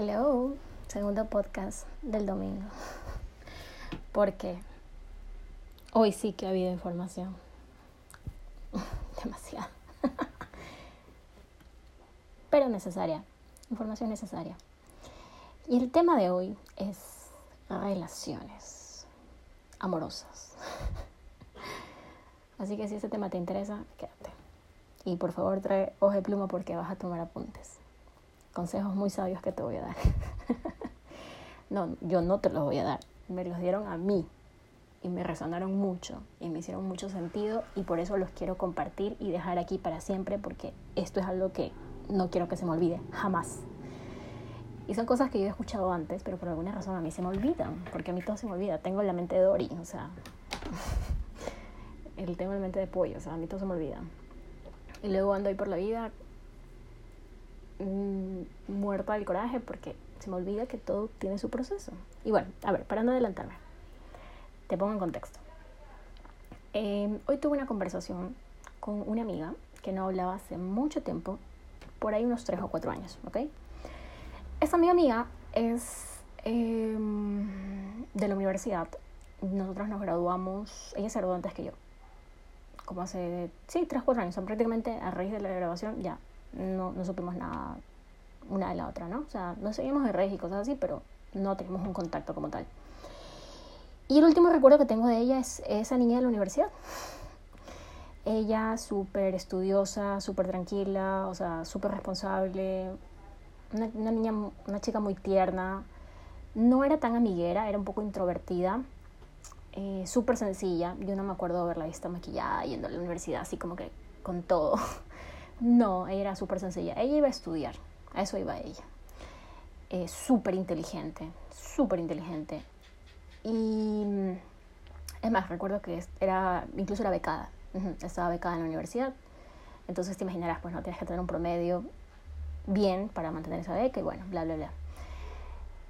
Hello, segundo podcast del domingo. Porque hoy sí que ha habido información. Demasiado. Pero necesaria. Información necesaria. Y el tema de hoy es relaciones amorosas. Así que si ese tema te interesa, quédate. Y por favor trae hoja y pluma porque vas a tomar apuntes consejos muy sabios que te voy a dar. no, yo no te los voy a dar, me los dieron a mí y me resonaron mucho y me hicieron mucho sentido y por eso los quiero compartir y dejar aquí para siempre porque esto es algo que no quiero que se me olvide, jamás. Y son cosas que yo he escuchado antes, pero por alguna razón a mí se me olvidan, porque a mí todo se me olvida. Tengo la mente de Dory, o sea, el tengo la mente de pollo, o sea, a mí todo se me olvida. Y luego ando ahí por la vida Mm, muerta del coraje porque se me olvida que todo tiene su proceso. Y bueno, a ver, para no adelantarme, te pongo en contexto. Em, hoy tuve una conversación con una amiga que no hablaba hace mucho tiempo, por ahí unos 3 o 4 años, ¿ok? Esta amiga mía es em, de la universidad. Nosotros nos graduamos, ella se graduó antes que yo, como hace, sí, 3 o 4 años, prácticamente a raíz de la graduación ya no, no supimos nada una de la otra, ¿no? O sea, nos seguimos de redes y cosas así, pero no tenemos un contacto como tal. Y el último recuerdo que tengo de ella es esa niña de la universidad. Ella súper estudiosa, súper tranquila, o sea, súper responsable, una, niña, una chica muy tierna, no era tan amiguera, era un poco introvertida, eh, súper sencilla. Yo no me acuerdo de haberla visto maquillada yendo a la universidad, así como que con todo. No, era súper sencilla. Ella iba a estudiar, a eso iba ella. Eh, súper inteligente, súper inteligente. Y mm, es más, recuerdo que era, incluso era becada. estaba becada en la universidad. Entonces te imaginarás, pues no tienes que tener un promedio bien para mantener esa beca y bueno, bla, bla, bla.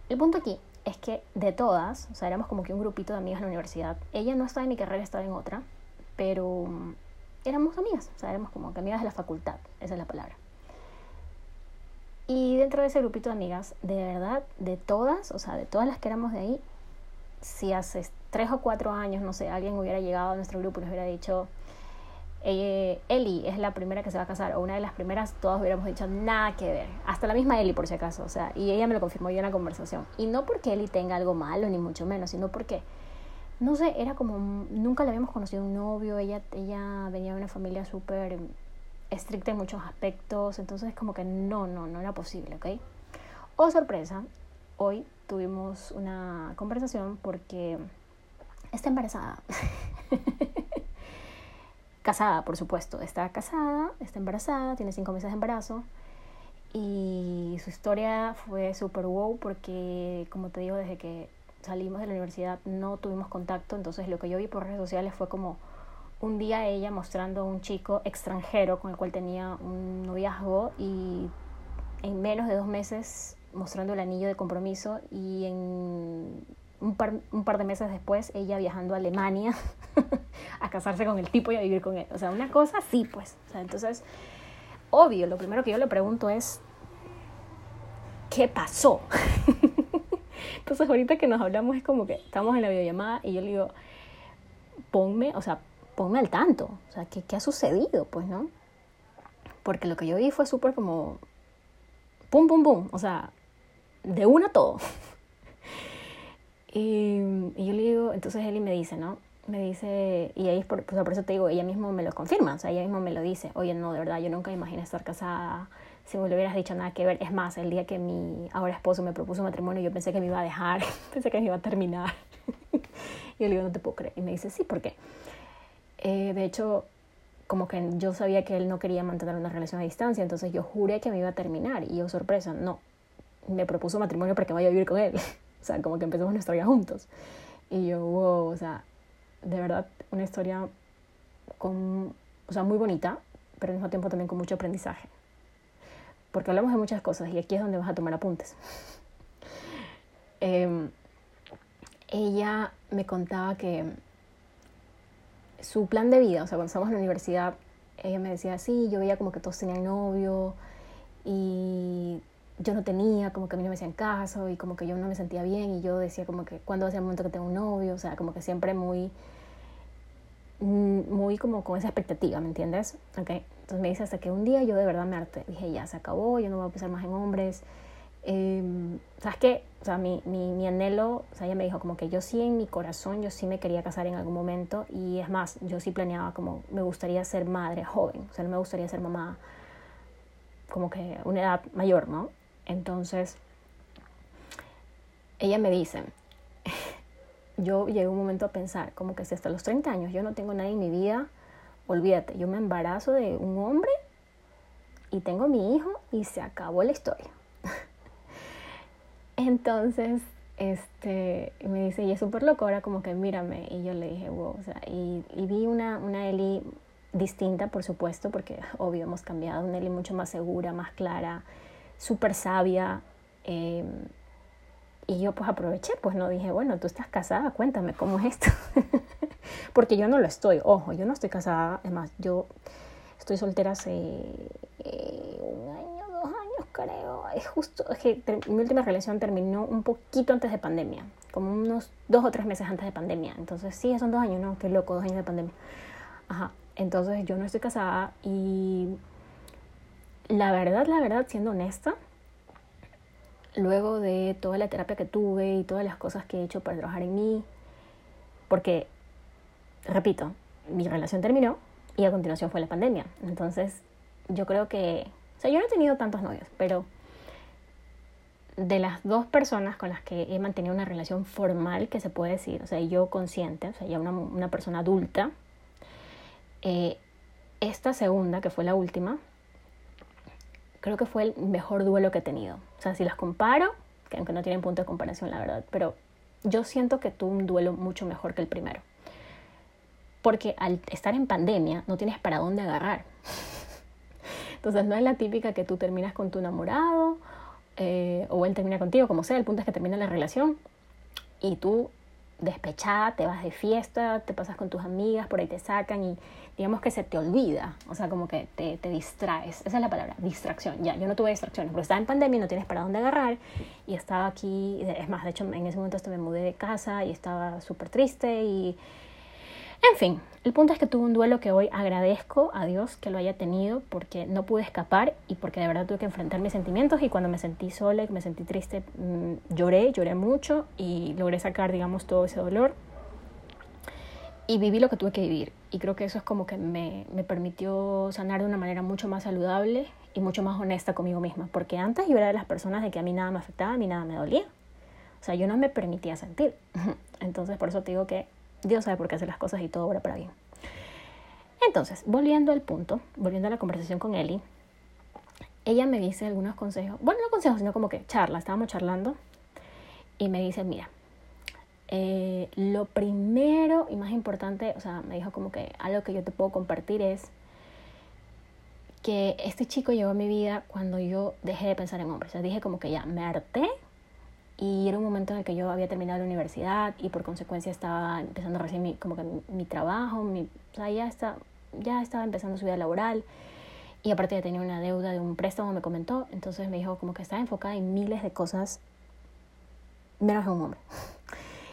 El punto aquí es que de todas, o sea, éramos como que un grupito de amigas en la universidad. Ella no estaba en mi carrera, estaba en otra, pero mm, éramos amigas, o sea, éramos como que amigas de la facultad, esa es la palabra. Y dentro de ese grupito de amigas, de verdad, de todas, o sea, de todas las que éramos de ahí, si hace tres o cuatro años, no sé, alguien hubiera llegado a nuestro grupo y nos hubiera dicho, Eli es la primera que se va a casar, o una de las primeras, todos hubiéramos dicho nada que ver. Hasta la misma Eli, por si acaso, o sea, y ella me lo confirmó yo en la conversación. Y no porque Eli tenga algo malo, ni mucho menos, sino porque no sé, era como, nunca le habíamos conocido un novio, ella, ella venía de una familia súper estricta en muchos aspectos, entonces como que no, no, no era posible, ¿ok? Oh, sorpresa, hoy tuvimos una conversación porque está embarazada. casada, por supuesto, está casada, está embarazada, tiene cinco meses de embarazo. Y su historia fue súper wow porque, como te digo, desde que salimos de la universidad no tuvimos contacto, entonces lo que yo vi por redes sociales fue como un día ella mostrando a un chico extranjero con el cual tenía un noviazgo y en menos de dos meses mostrando el anillo de compromiso y en un par, de meses después ella viajando a Alemania a casarse con el tipo y a vivir con él. O sea, una cosa sí, pues. Entonces, obvio, lo primero que yo le pregunto es, ¿qué pasó? Entonces ahorita que nos hablamos es como que estamos en la videollamada y yo le digo, ponme, o sea, ponme al tanto, o sea, ¿qué, qué ha sucedido? Pues, ¿no? Porque lo que yo vi fue súper como, pum, pum, pum, o sea, de una todo. y, y, yo le digo, entonces Eli me dice, ¿no? Me dice, y ahí por, por eso te digo, ella misma me lo confirma, o sea, ella misma me lo dice, oye, no, de verdad, yo nunca imaginé estar casada si me lo hubieras dicho nada que ver. Es más, el día que mi ahora esposo me propuso matrimonio, yo pensé que me iba a dejar, pensé que me iba a terminar. y yo le digo, no te puedo creer. Y me dice, sí, ¿por qué? Eh, de hecho, como que yo sabía que él no quería mantener una relación a distancia, entonces yo juré que me iba a terminar. Y yo, sorpresa, no. Me propuso matrimonio para que vaya a vivir con él. o sea, como que empezamos nuestra vida juntos. Y yo, wow, o sea, de verdad, una historia con, o sea, muy bonita, pero al mismo tiempo también con mucho aprendizaje porque hablamos de muchas cosas y aquí es donde vas a tomar apuntes. Em, ella me contaba que su plan de vida, o sea, cuando estábamos en la universidad, ella me decía, sí, yo veía como que todos tenían novio y yo no tenía, como que a mí no me hacían caso y como que yo no me sentía bien y yo decía como que cuando hacía el momento que tengo un novio, o sea, como que siempre muy, mm, muy como con esa expectativa, ¿me entiendes? Okay. Entonces me dice hasta que un día yo de verdad me harté, dije ya se acabó, yo no voy a pensar más en hombres. Eh, ¿Sabes qué? O sea, mi, mi, mi anhelo, o sea, ella me dijo como que yo sí en mi corazón, yo sí me quería casar en algún momento y es más, yo sí planeaba como me gustaría ser madre joven, o sea, no me gustaría ser mamá como que una edad mayor, ¿no? Entonces, ella me dice, yo llegué un momento a pensar, como que si hasta los 30 años yo no tengo nadie en mi vida, olvídate, yo me embarazo de un hombre y tengo mi hijo y se acabó la historia. Entonces, este, me dice, y es súper loco, ahora como que mírame. Y yo le dije, wow, o sea, y, vi una, una Eli distinta, por supuesto, porque obvio hemos cambiado, una Eli mucho más segura, más clara, súper sabia. Eh, y yo pues aproveché, pues no dije, bueno, tú estás casada, cuéntame cómo es esto. Porque yo no lo estoy, ojo, yo no estoy casada, además, yo estoy soltera hace eh, un año, dos años creo. Es justo, es que mi última relación terminó un poquito antes de pandemia, como unos dos o tres meses antes de pandemia. Entonces sí, son dos años, ¿no? Qué loco, dos años de pandemia. Ajá, entonces yo no estoy casada y la verdad, la verdad, siendo honesta, luego de toda la terapia que tuve y todas las cosas que he hecho para trabajar en mí, porque, repito, mi relación terminó y a continuación fue la pandemia. Entonces, yo creo que, o sea, yo no he tenido tantos novios, pero de las dos personas con las que he mantenido una relación formal, que se puede decir, o sea, yo consciente, o sea, ya una, una persona adulta, eh, esta segunda, que fue la última, creo que fue el mejor duelo que he tenido. O sea, si las comparo, que aunque no tienen punto de comparación, la verdad, pero yo siento que tuve un duelo mucho mejor que el primero. Porque al estar en pandemia no tienes para dónde agarrar. Entonces no es la típica que tú terminas con tu enamorado eh, o él termina contigo, como sea, el punto es que termina la relación y tú despechada, te vas de fiesta, te pasas con tus amigas, por ahí te sacan y digamos que se te olvida, o sea, como que te, te distraes, esa es la palabra, distracción, ya, yo no tuve distracciones, porque estaba en pandemia no tienes para dónde agarrar y estaba aquí, es más, de hecho en ese momento hasta me mudé de casa y estaba súper triste y en fin, el punto es que tuve un duelo que hoy agradezco a Dios que lo haya tenido porque no pude escapar y porque de verdad tuve que enfrentar mis sentimientos y cuando me sentí sola y me sentí triste mm, lloré, lloré mucho y logré sacar digamos todo ese dolor. Y viví lo que tuve que vivir y creo que eso es como que me, me permitió sanar de una manera mucho más saludable y mucho más honesta conmigo misma porque antes yo era de las personas de que a mí nada me afectaba, a mí nada me dolía. O sea, yo no me permitía sentir. Entonces por eso te digo que Dios sabe por qué hace las cosas y todo obra para bien. Entonces, volviendo al punto, volviendo a la conversación con Eli, ella me dice algunos consejos, bueno, no consejos, sino como que charla, estábamos charlando y me dice, mira, eh, lo primero y más importante, o sea, me dijo como que algo que yo te puedo compartir es que este chico llegó a mi vida cuando yo dejé de pensar en hombres. O sea, dije como que ya me harté y era un momento en el que yo había terminado la universidad y por consecuencia estaba empezando recién mi, como que mi, trabajo, mi, o sea, ya, está, ya estaba empezando su vida laboral y aparte ya tenía una deuda de un préstamo, me comentó, entonces me dijo como que estaba enfocada en miles de cosas menos en un hombre.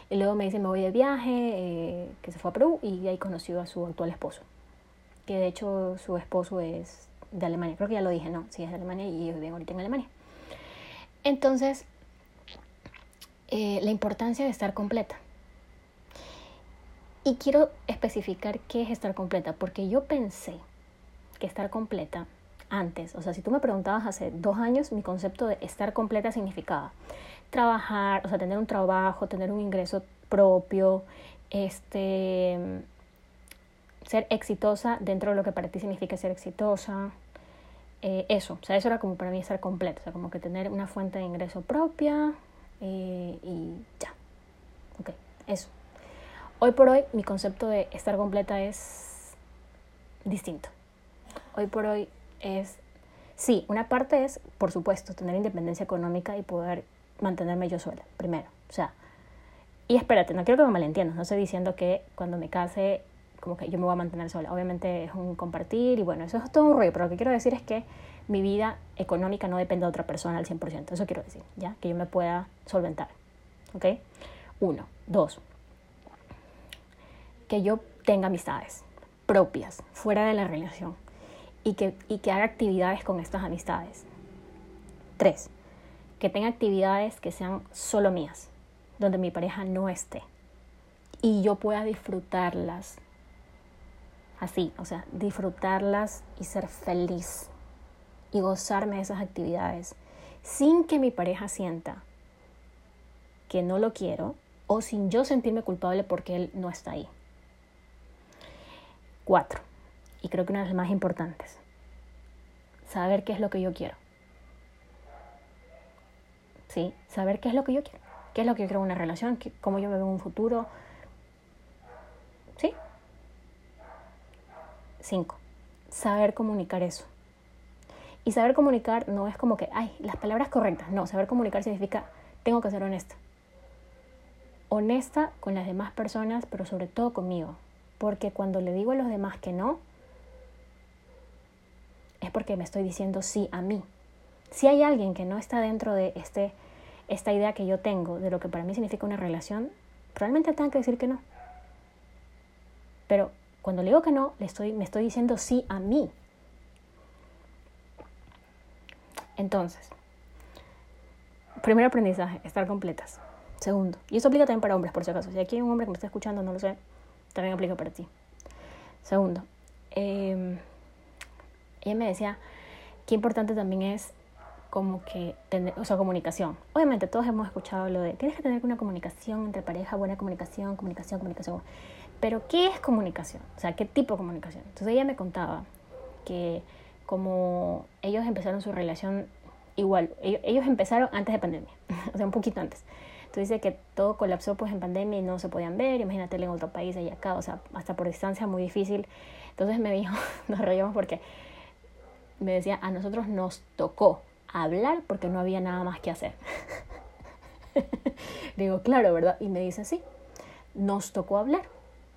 Y luego me dice, me voy de viaje, eh, que se fue a Perú y ahí conoció a su actual esposo, que de hecho su esposo es de Alemania, creo que ya lo dije, no, sí es de Alemania y ellos viven ahorita en Alemania. Entonces, eh, la importancia de estar completa. Y quiero especificar qué es estar completa, porque yo pensé que estar completa antes, o sea, si tú me preguntabas hace dos años, mi concepto de estar completa significaba trabajar, o sea, tener un trabajo, tener un ingreso propio, este, ser exitosa dentro de lo que para ti significa ser exitosa, eh, eso, o sea, eso era como para mí estar completa, o sea, como que tener una fuente de ingreso propia, eh, y ya. Ok, eso. Hoy por hoy mi concepto de estar completa es distinto. Hoy por hoy es, sí, una parte es, por supuesto, tener independencia económica y poder mantenerme yo sola, primero. O sea, y espérate, no quiero que me malentiendas, no estoy diciendo que cuando me case como que yo me voy a mantener sola. Obviamente es un compartir y bueno, eso es todo un rollo, pero lo que quiero decir es que mi vida económica no depende de otra persona al 100%. Eso quiero decir, ¿ya? Que yo me pueda solventar. ¿Ok? Uno. Dos. Que yo tenga amistades propias, fuera de la relación, y que, y que haga actividades con estas amistades. Tres. Que tenga actividades que sean solo mías, donde mi pareja no esté. Y yo pueda disfrutarlas. Así, o sea, disfrutarlas y ser feliz y gozarme de esas actividades sin que mi pareja sienta que no lo quiero o sin yo sentirme culpable porque él no está ahí. Cuatro, y creo que una de las más importantes, saber qué es lo que yo quiero. ¿Sí? Saber qué es lo que yo quiero. ¿Qué es lo que yo quiero en una relación? ¿Cómo yo me veo en un futuro? ¿Sí? Cinco, saber comunicar eso. Y saber comunicar no es como que, ay, las palabras correctas. No, saber comunicar significa, tengo que ser honesta. Honesta con las demás personas, pero sobre todo conmigo. Porque cuando le digo a los demás que no, es porque me estoy diciendo sí a mí. Si hay alguien que no está dentro de este, esta idea que yo tengo de lo que para mí significa una relación, probablemente tenga que decir que no. Pero cuando le digo que no, le estoy, me estoy diciendo sí a mí. Entonces, primer aprendizaje, estar completas. Segundo, y eso aplica también para hombres, por si acaso. Si aquí hay un hombre que me está escuchando, no lo sé, también aplica para ti. Segundo, em, ella me decía qué importante también es como que tener, o sea, comunicación. Obviamente todos hemos escuchado lo de tienes que tener una comunicación entre pareja, buena comunicación, comunicación, comunicación. Pero ¿qué es comunicación? O sea, ¿qué tipo de comunicación? Entonces ella me contaba que como ellos empezaron su relación igual, ellos, empezaron antes de pandemia, o sea, un poquito antes. Entonces dice que todo colapsó pues en pandemia y no se podían ver, imagínate en otro país y acá, o sea, hasta por distancia muy difícil. Entonces me dijo, nos reíamos porque me decía, a nosotros nos tocó hablar porque no había nada más que hacer. Digo, claro, ¿verdad? Y me dice, sí, nos tocó hablar,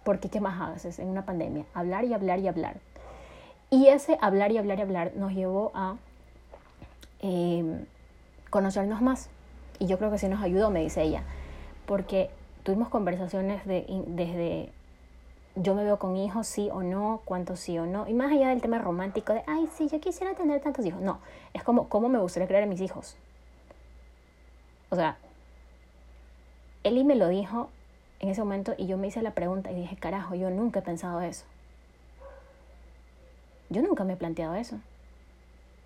porque ¿qué más haces en una pandemia? Hablar y hablar y hablar. Y ese hablar y hablar y hablar nos llevó a em, conocernos más. Y yo creo que sí nos ayudó, me dice ella, porque tuvimos conversaciones de, desde yo me veo con hijos, sí o no, cuántos sí o no, y más allá del tema romántico de, ay, sí, yo quisiera tener tantos hijos. No, es como, ¿cómo me gustaría crear a mis hijos? O sea, Eli me lo dijo en ese momento y yo me hice la pregunta y dije, carajo, yo nunca he pensado eso. Yo nunca me he planteado eso.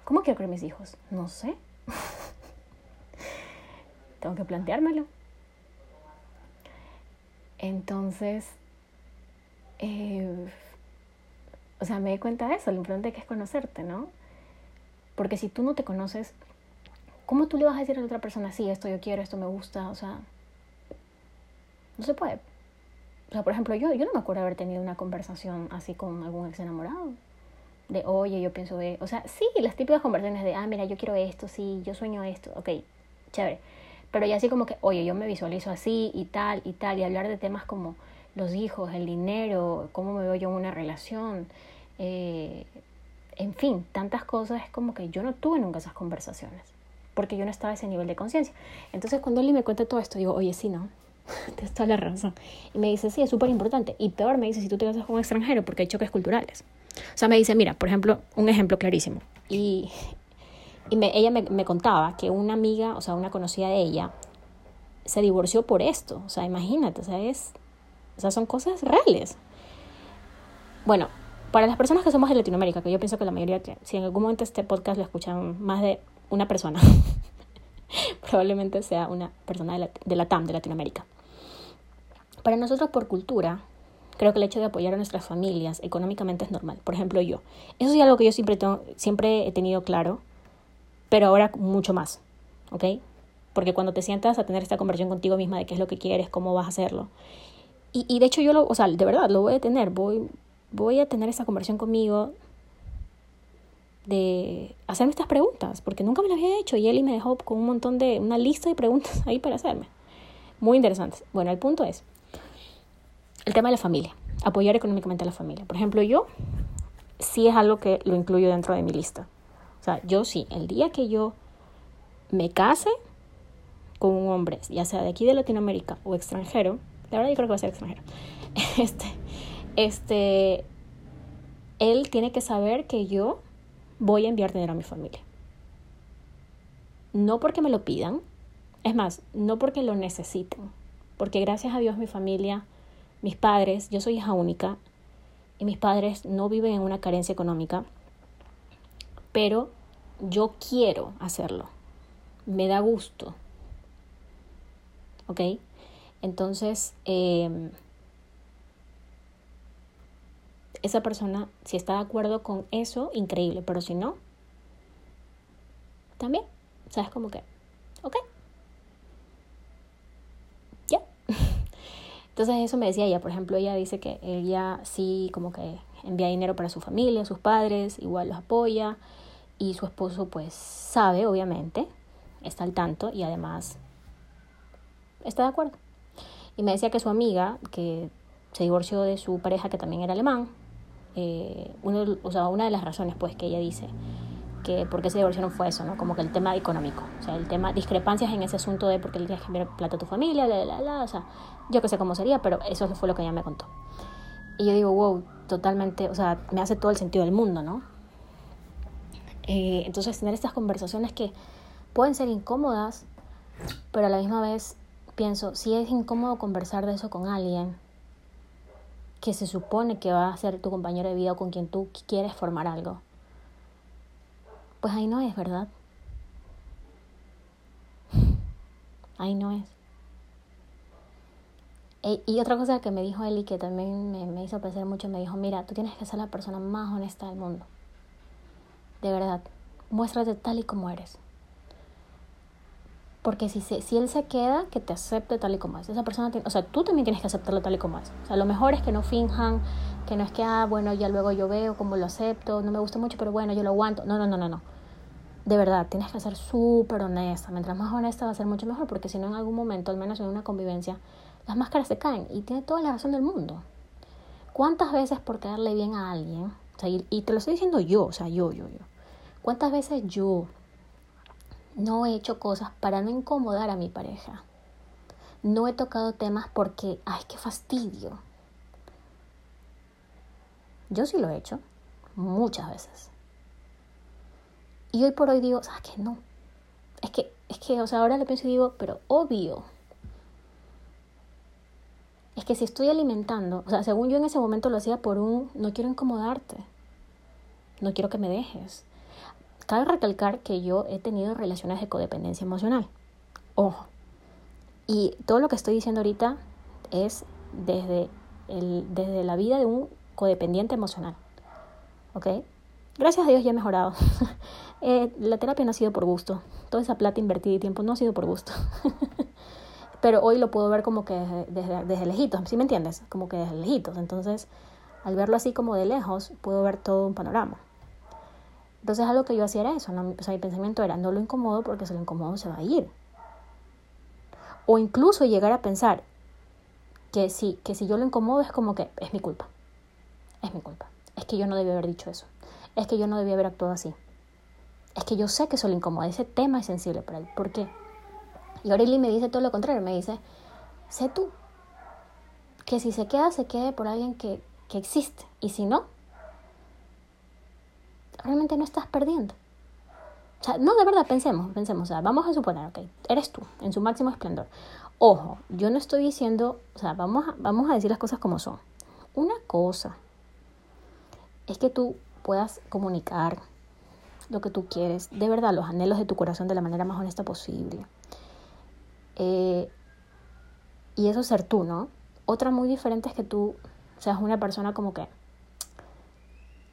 ¿Cómo quiero crear mis hijos? No sé. Tengo que planteármelo. Entonces, eh, o sea, me di cuenta de eso, lo importante que es conocerte, ¿no? Porque si tú no te conoces, ¿cómo tú le vas a decir a la otra persona, sí, esto yo quiero, esto me gusta? O sea, no se puede. O sea, por ejemplo, yo, yo no me acuerdo haber tenido una conversación así con algún ex enamorado de, oye, yo pienso de, o sea, sí, las típicas conversaciones de, ah, mira, yo quiero esto, sí, yo sueño esto, ok, chévere. Pero ya así como que, oye, yo me visualizo así y tal y tal, y hablar de temas como los hijos, el dinero, cómo me veo yo en una relación, eh, en fin, tantas cosas, es como que yo no tuve nunca esas conversaciones, porque yo no estaba a ese nivel de conciencia. Entonces cuando él me cuenta todo esto, digo, oye, sí, ¿no? Tienes toda la razón. Y me dice, sí, es súper importante. Y peor me dice, si tú te casas con un extranjero, porque hay choques culturales. O sea, me dice, mira, por ejemplo, un ejemplo clarísimo. Y, y ella me, me, contaba que una amiga, o sea, una conocida de ella, se divorció por esto. O sea, imagínate, o sea, o sea, son cosas reales. Bueno, para las personas que somos de Latinoamérica, que yo pienso que la mayoría, si en algún momento este podcast lo escuchan más de una persona, probablemente sea una persona de la, de la TAM, de Latinoamérica. Para nosotros, por cultura, Creo que el hecho de apoyar a nuestras familias económicamente es normal. Por ejemplo, yo. Eso es algo que yo siempre, tengo, siempre he tenido claro, pero ahora mucho más. ¿Ok? Porque cuando te sientas a tener esta conversación contigo misma de qué es lo que quieres, cómo vas a hacerlo. Y, y de hecho yo lo, o sea, de verdad, lo voy a tener. Voy, voy a tener esta conversación conmigo de hacerme estas preguntas, porque nunca me las había hecho y Eli me dejó con un montón de, una lista de preguntas ahí para hacerme. Muy interesantes. Bueno, el punto es, el tema de la familia. apoyar económicamente a la familia. Por ejemplo, yo sí es algo que lo incluyo dentro de mi lista. O sea, yo sí, el día que yo me case con un hombre, ya sea de aquí de Latinoamérica o extranjero, la verdad yo creo que va a ser extranjero, este, este, él tiene que saber que yo voy a enviar dinero a mi familia. No porque me lo pidan, es más, no porque lo necesiten, porque gracias a Dios mi familia, mis padres, yo soy hija única y mis padres no viven en una carencia económica, pero yo quiero hacerlo, me da gusto, ¿ok? Entonces, em, esa persona, si está de acuerdo con eso, increíble, pero si no, también, ¿sabes? Como que, ok. Ya. Entonces eso me decía ella, por ejemplo, ella dice que ella sí como que envía dinero para su familia, sus padres, igual los apoya y su esposo pues sabe, obviamente, está al tanto y además está de acuerdo. Y me decía que su amiga, que se divorció de su pareja que también era alemán, eh, uno, o sea, una de las razones pues que ella dice que por qué se divorciaron fue eso, ¿no? Como que el tema económico, o sea, el tema, discrepancias en ese asunto de por qué le tienes que enviar plata a tu familia, la, la, la, o sea, yo que sé cómo sería, pero eso fue lo que ella me contó. Y yo digo, wow, totalmente, o sea, me hace todo el sentido del mundo, ¿no? Eh, entonces, tener estas conversaciones que pueden ser incómodas, pero a la misma vez pienso, si es incómodo conversar de eso con alguien, que se supone que va a ser tu compañero de vida o con quien tú quieres formar algo. Pues ahí no es, ¿verdad? Ahí no es. E, y otra cosa que me dijo Eli que también me, me hizo pensar mucho, me dijo, mira, tú tienes que ser la persona más honesta del mundo. De verdad, muéstrate tal y como eres. Porque si, se, si él se queda, que te acepte tal y como es. Esa persona, o sea, tú también tienes que aceptarlo tal y como es. O sea, lo mejor es que no finjan, que no es que, ah, bueno, ya luego yo veo cómo lo acepto, no me gusta mucho, pero bueno, yo lo aguanto. No, no, no, no, no. De verdad, tienes que ser súper honesta. Mientras más honesta va a ser mucho mejor, porque si no, en algún momento, al menos en una convivencia, las máscaras se caen. Y tiene toda la razón del mundo. ¿Cuántas veces por quedarle bien a alguien? O sea, y, y te lo estoy diciendo yo, o sea, yo, yo, yo. ¿Cuántas veces yo no he hecho cosas para no incomodar a mi pareja. No he tocado temas porque, ay, qué fastidio. Yo sí lo he hecho, muchas veces. Y hoy por hoy digo, ¿sabes qué? No. Es que, es que, o sea, ahora lo pienso y digo, pero obvio. Es que si estoy alimentando, o sea, según yo en ese momento lo hacía por un, no quiero incomodarte. No quiero que me dejes. Cabe recalcar que yo he tenido relaciones de codependencia emocional. Ojo. Y todo lo que estoy diciendo ahorita es desde, el, desde la vida de un codependiente emocional. ¿Ok? Gracias a Dios ya he mejorado. eh, la terapia no ha sido por gusto. Toda esa plata invertida y tiempo no ha sido por gusto. Pero hoy lo puedo ver como que desde, desde lejitos, ¿sí me entiendes? Como que desde lejitos. Entonces, al verlo así como de lejos, puedo ver todo un panorama. Entonces algo que yo hacía era eso, o sea, mi pensamiento era, no lo incomodo porque si lo incomodo se va a ir. O incluso llegar a pensar que si, que si yo lo incomodo es como que es mi culpa, es mi culpa, es que yo no debí haber dicho eso, es que yo no debí haber actuado así, es que yo sé que eso lo incomoda, ese tema es sensible para él, ¿por qué? Y Aureli me dice todo lo contrario, me dice, sé tú, que si se queda, se quede por alguien que, que existe, y si no, realmente no estás perdiendo. O sea, no, de verdad, pensemos, pensemos, o sea, vamos a suponer, ok, eres tú, en su máximo esplendor. Ojo, yo no estoy diciendo, o sea, vamos a, vamos a decir las cosas como son. Una cosa es que tú puedas comunicar lo que tú quieres, de verdad, los anhelos de tu corazón de la manera más honesta posible. Eh, y eso ser tú, ¿no? Otra muy diferente es que tú seas una persona como que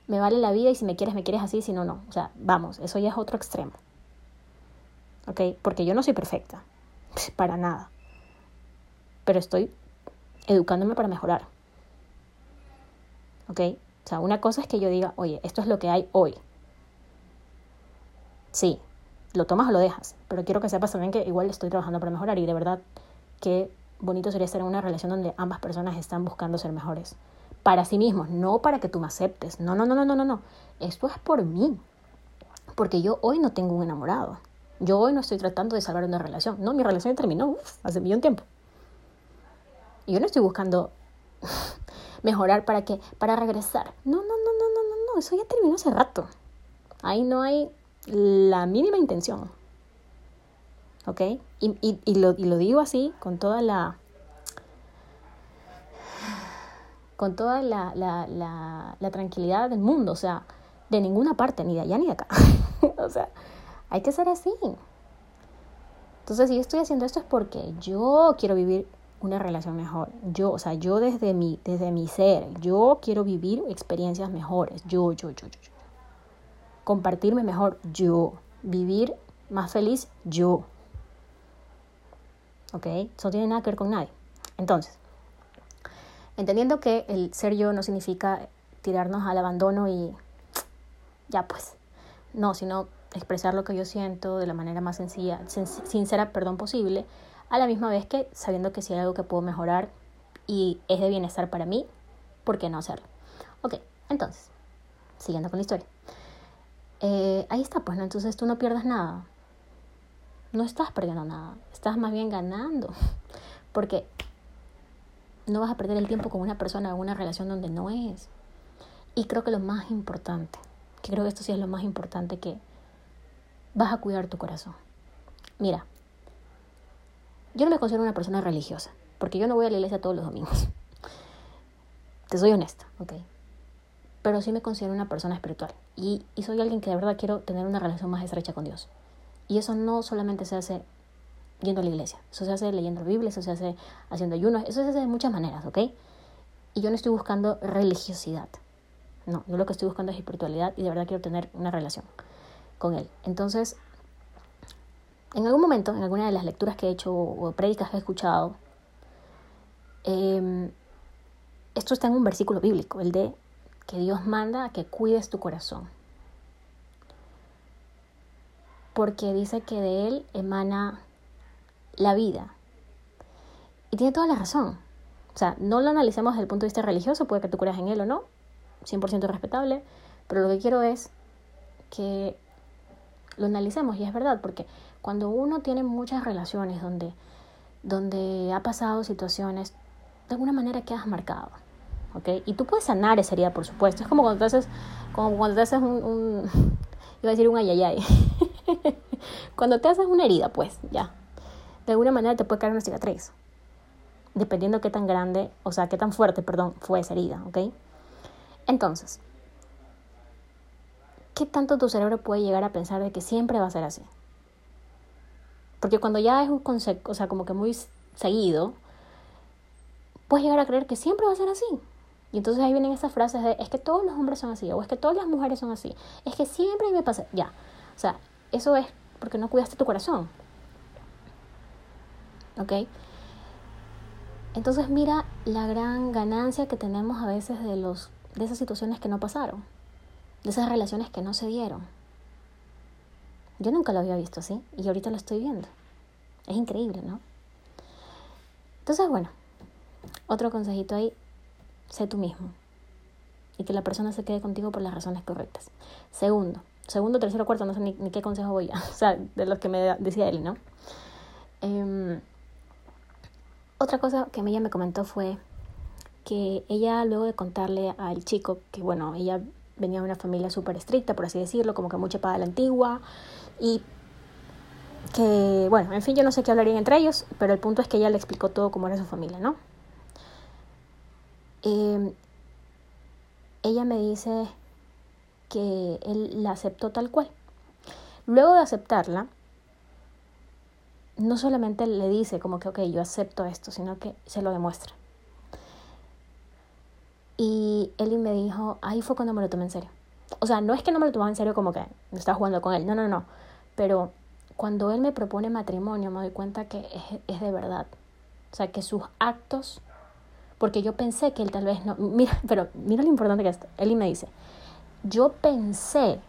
me vale la vida y si me quieres, me quieres así, si no, no. O sea, vamos, eso ya es otro extremo. ¿Ok? Porque yo no soy perfecta, para nada. Pero estoy educándome para mejorar. ¿Ok? O sea, una cosa es que yo diga, oye, esto es lo que hay hoy. Sí, lo tomas o lo dejas, pero quiero que sepas también que igual estoy trabajando para mejorar y de verdad qué bonito sería estar en una relación donde ambas personas están buscando ser mejores para sí mismos, no para que tú me aceptes. No, no, no, no, no, no, no. Esto es por mí. Porque yo hoy no tengo un enamorado. Yo hoy no estoy tratando de salvar una relación. No, mi relación terminó hace un tiempo. Y yo no estoy buscando mejorar para que para regresar. No, no, no, no, no, no, no, eso ya terminó hace rato. Ahí no hay la mínima intención. ¿Ok? Y, lo, y lo digo así, con toda la con toda la, la, la, tranquilidad del mundo, o sea, de ninguna parte, ni de allá ni de acá. o sea, hay que ser así. Entonces, si yo estoy haciendo esto es porque yo quiero vivir una relación mejor. Yo, o sea, yo desde mi, desde mi ser, yo quiero vivir experiencias mejores. Yo, yo, yo, yo. Compartirme mejor. Yo. Vivir más feliz. Yo. ¿Ok? Eso no tiene nada que ver con nadie. Entonces, entendiendo que el ser yo no significa tirarnos al abandono y ya pues, no, sino expresar lo que yo siento de la manera más sencilla, sincera, perdón, posible, a la misma vez que sabiendo que si hay algo que puedo mejorar y es de bienestar para mí, ¿por qué no hacerlo? Ok, entonces, siguiendo con la historia. Eh, ahí está, pues, ¿no? Entonces tú no pierdas nada. No estás perdiendo nada, estás más bien ganando. Porque no vas a perder el tiempo con una persona en una relación donde no es. Y creo que lo más importante, que creo que esto sí es lo más importante, que vas a cuidar tu corazón. Mira, yo no me considero una persona religiosa, porque yo no voy a la iglesia todos los domingos. Te soy honesta, ¿ok? Pero sí me considero una persona espiritual y, soy alguien que de verdad quiero tener una relación más estrecha con Dios. Y eso no solamente se hace yendo a la iglesia. Eso se hace leyendo la Biblia, eso se hace haciendo ayunos, eso se hace de muchas maneras, ¿ok? Y yo no estoy buscando religiosidad. No, yo lo que estoy buscando es espiritualidad y de verdad quiero tener una relación con Él. Entonces, en algún momento, en alguna de las lecturas que he hecho o prédicas que he escuchado, em, esto está en un versículo bíblico, el de que Dios manda a que cuides tu corazón. Porque dice que de Él emana la vida. Y tiene toda la razón. O sea, no lo analicemos desde el punto de vista religioso, puede que tú creas en él o no, 100% respetable, pero lo que quiero es que lo analicemos y es verdad, porque cuando uno tiene muchas relaciones donde, donde ha pasado situaciones, de alguna manera quedas marcado. ¿Ok? Y tú puedes sanar esa herida, por supuesto. Es como cuando te haces, como cuando te haces un, iba a decir un ayayay. cuando te haces una herida, pues, ya, de alguna manera te puede caer una cicatriz. Dependiendo qué tan grande, o sea, qué tan fuerte, perdón, fue esa herida, ¿ok? Entonces, ¿qué tanto tu cerebro puede llegar a pensar de que siempre va a ser así? Porque cuando ya es un concepto, o sea, como que muy seguido, puedes llegar a creer que siempre va a ser así. Y entonces ahí vienen esas frases de, es que todos los hombres son así, o es que todas las mujeres son así, es que siempre me pasa, ya. O sea, eso es porque no cuidaste tu corazón. ¿ok? Entonces mira la gran ganancia que tenemos a veces de, los, de esas situaciones que no pasaron, de esas relaciones que no se dieron. Yo nunca lo había visto así y ahorita lo estoy viendo. Es increíble, ¿no? Entonces, bueno, otro consejito ahí, sé tú mismo y que la persona se quede contigo por las razones correctas. Segundo, segundo, tercero, cuarto, no sé ni, qué consejo voy a, o sea, de los que me decía él, ¿no? Eh, otra cosa que ella me comentó fue que ella luego de contarle al chico que bueno, ella venía de una familia súper estricta, por así decirlo, como que mucha paga la antigua y que bueno, en fin, yo no sé qué hablarían entre ellos, pero el punto es que ella le explicó todo cómo era su familia, ¿no? Em, ella me dice que él la aceptó tal cual. Luego de aceptarla, no solamente le dice como que, ok, yo acepto esto, sino que se lo demuestra. Y Eli me dijo, ahí fue cuando me lo tomé en serio. O sea, no es que no me lo tomaba en serio como que estaba jugando con él, no, no, no. Pero cuando él me propone matrimonio me doy cuenta que es, es de verdad. O sea, que sus actos, porque yo pensé que él tal vez no, mira, pero mira lo importante que es. Eli me dice, yo pensé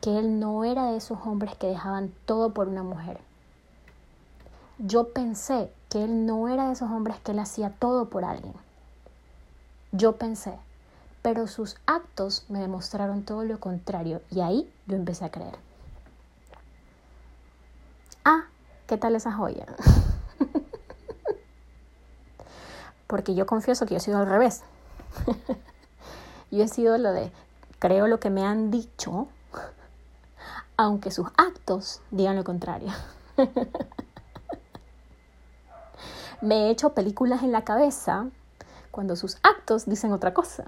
que él no era de esos hombres que dejaban todo por una mujer yo pensé que él no era de esos hombres que él hacía todo por alguien. Yo pensé, pero sus actos me demostraron todo lo contrario y ahí yo empecé a creer. Ah, ¿qué tal esa joya? Porque yo confieso que yo he sido al revés. yo he sido lo de creo lo que me han dicho, aunque sus actos digan lo contrario. me he hecho películas en la cabeza cuando sus actos dicen otra cosa.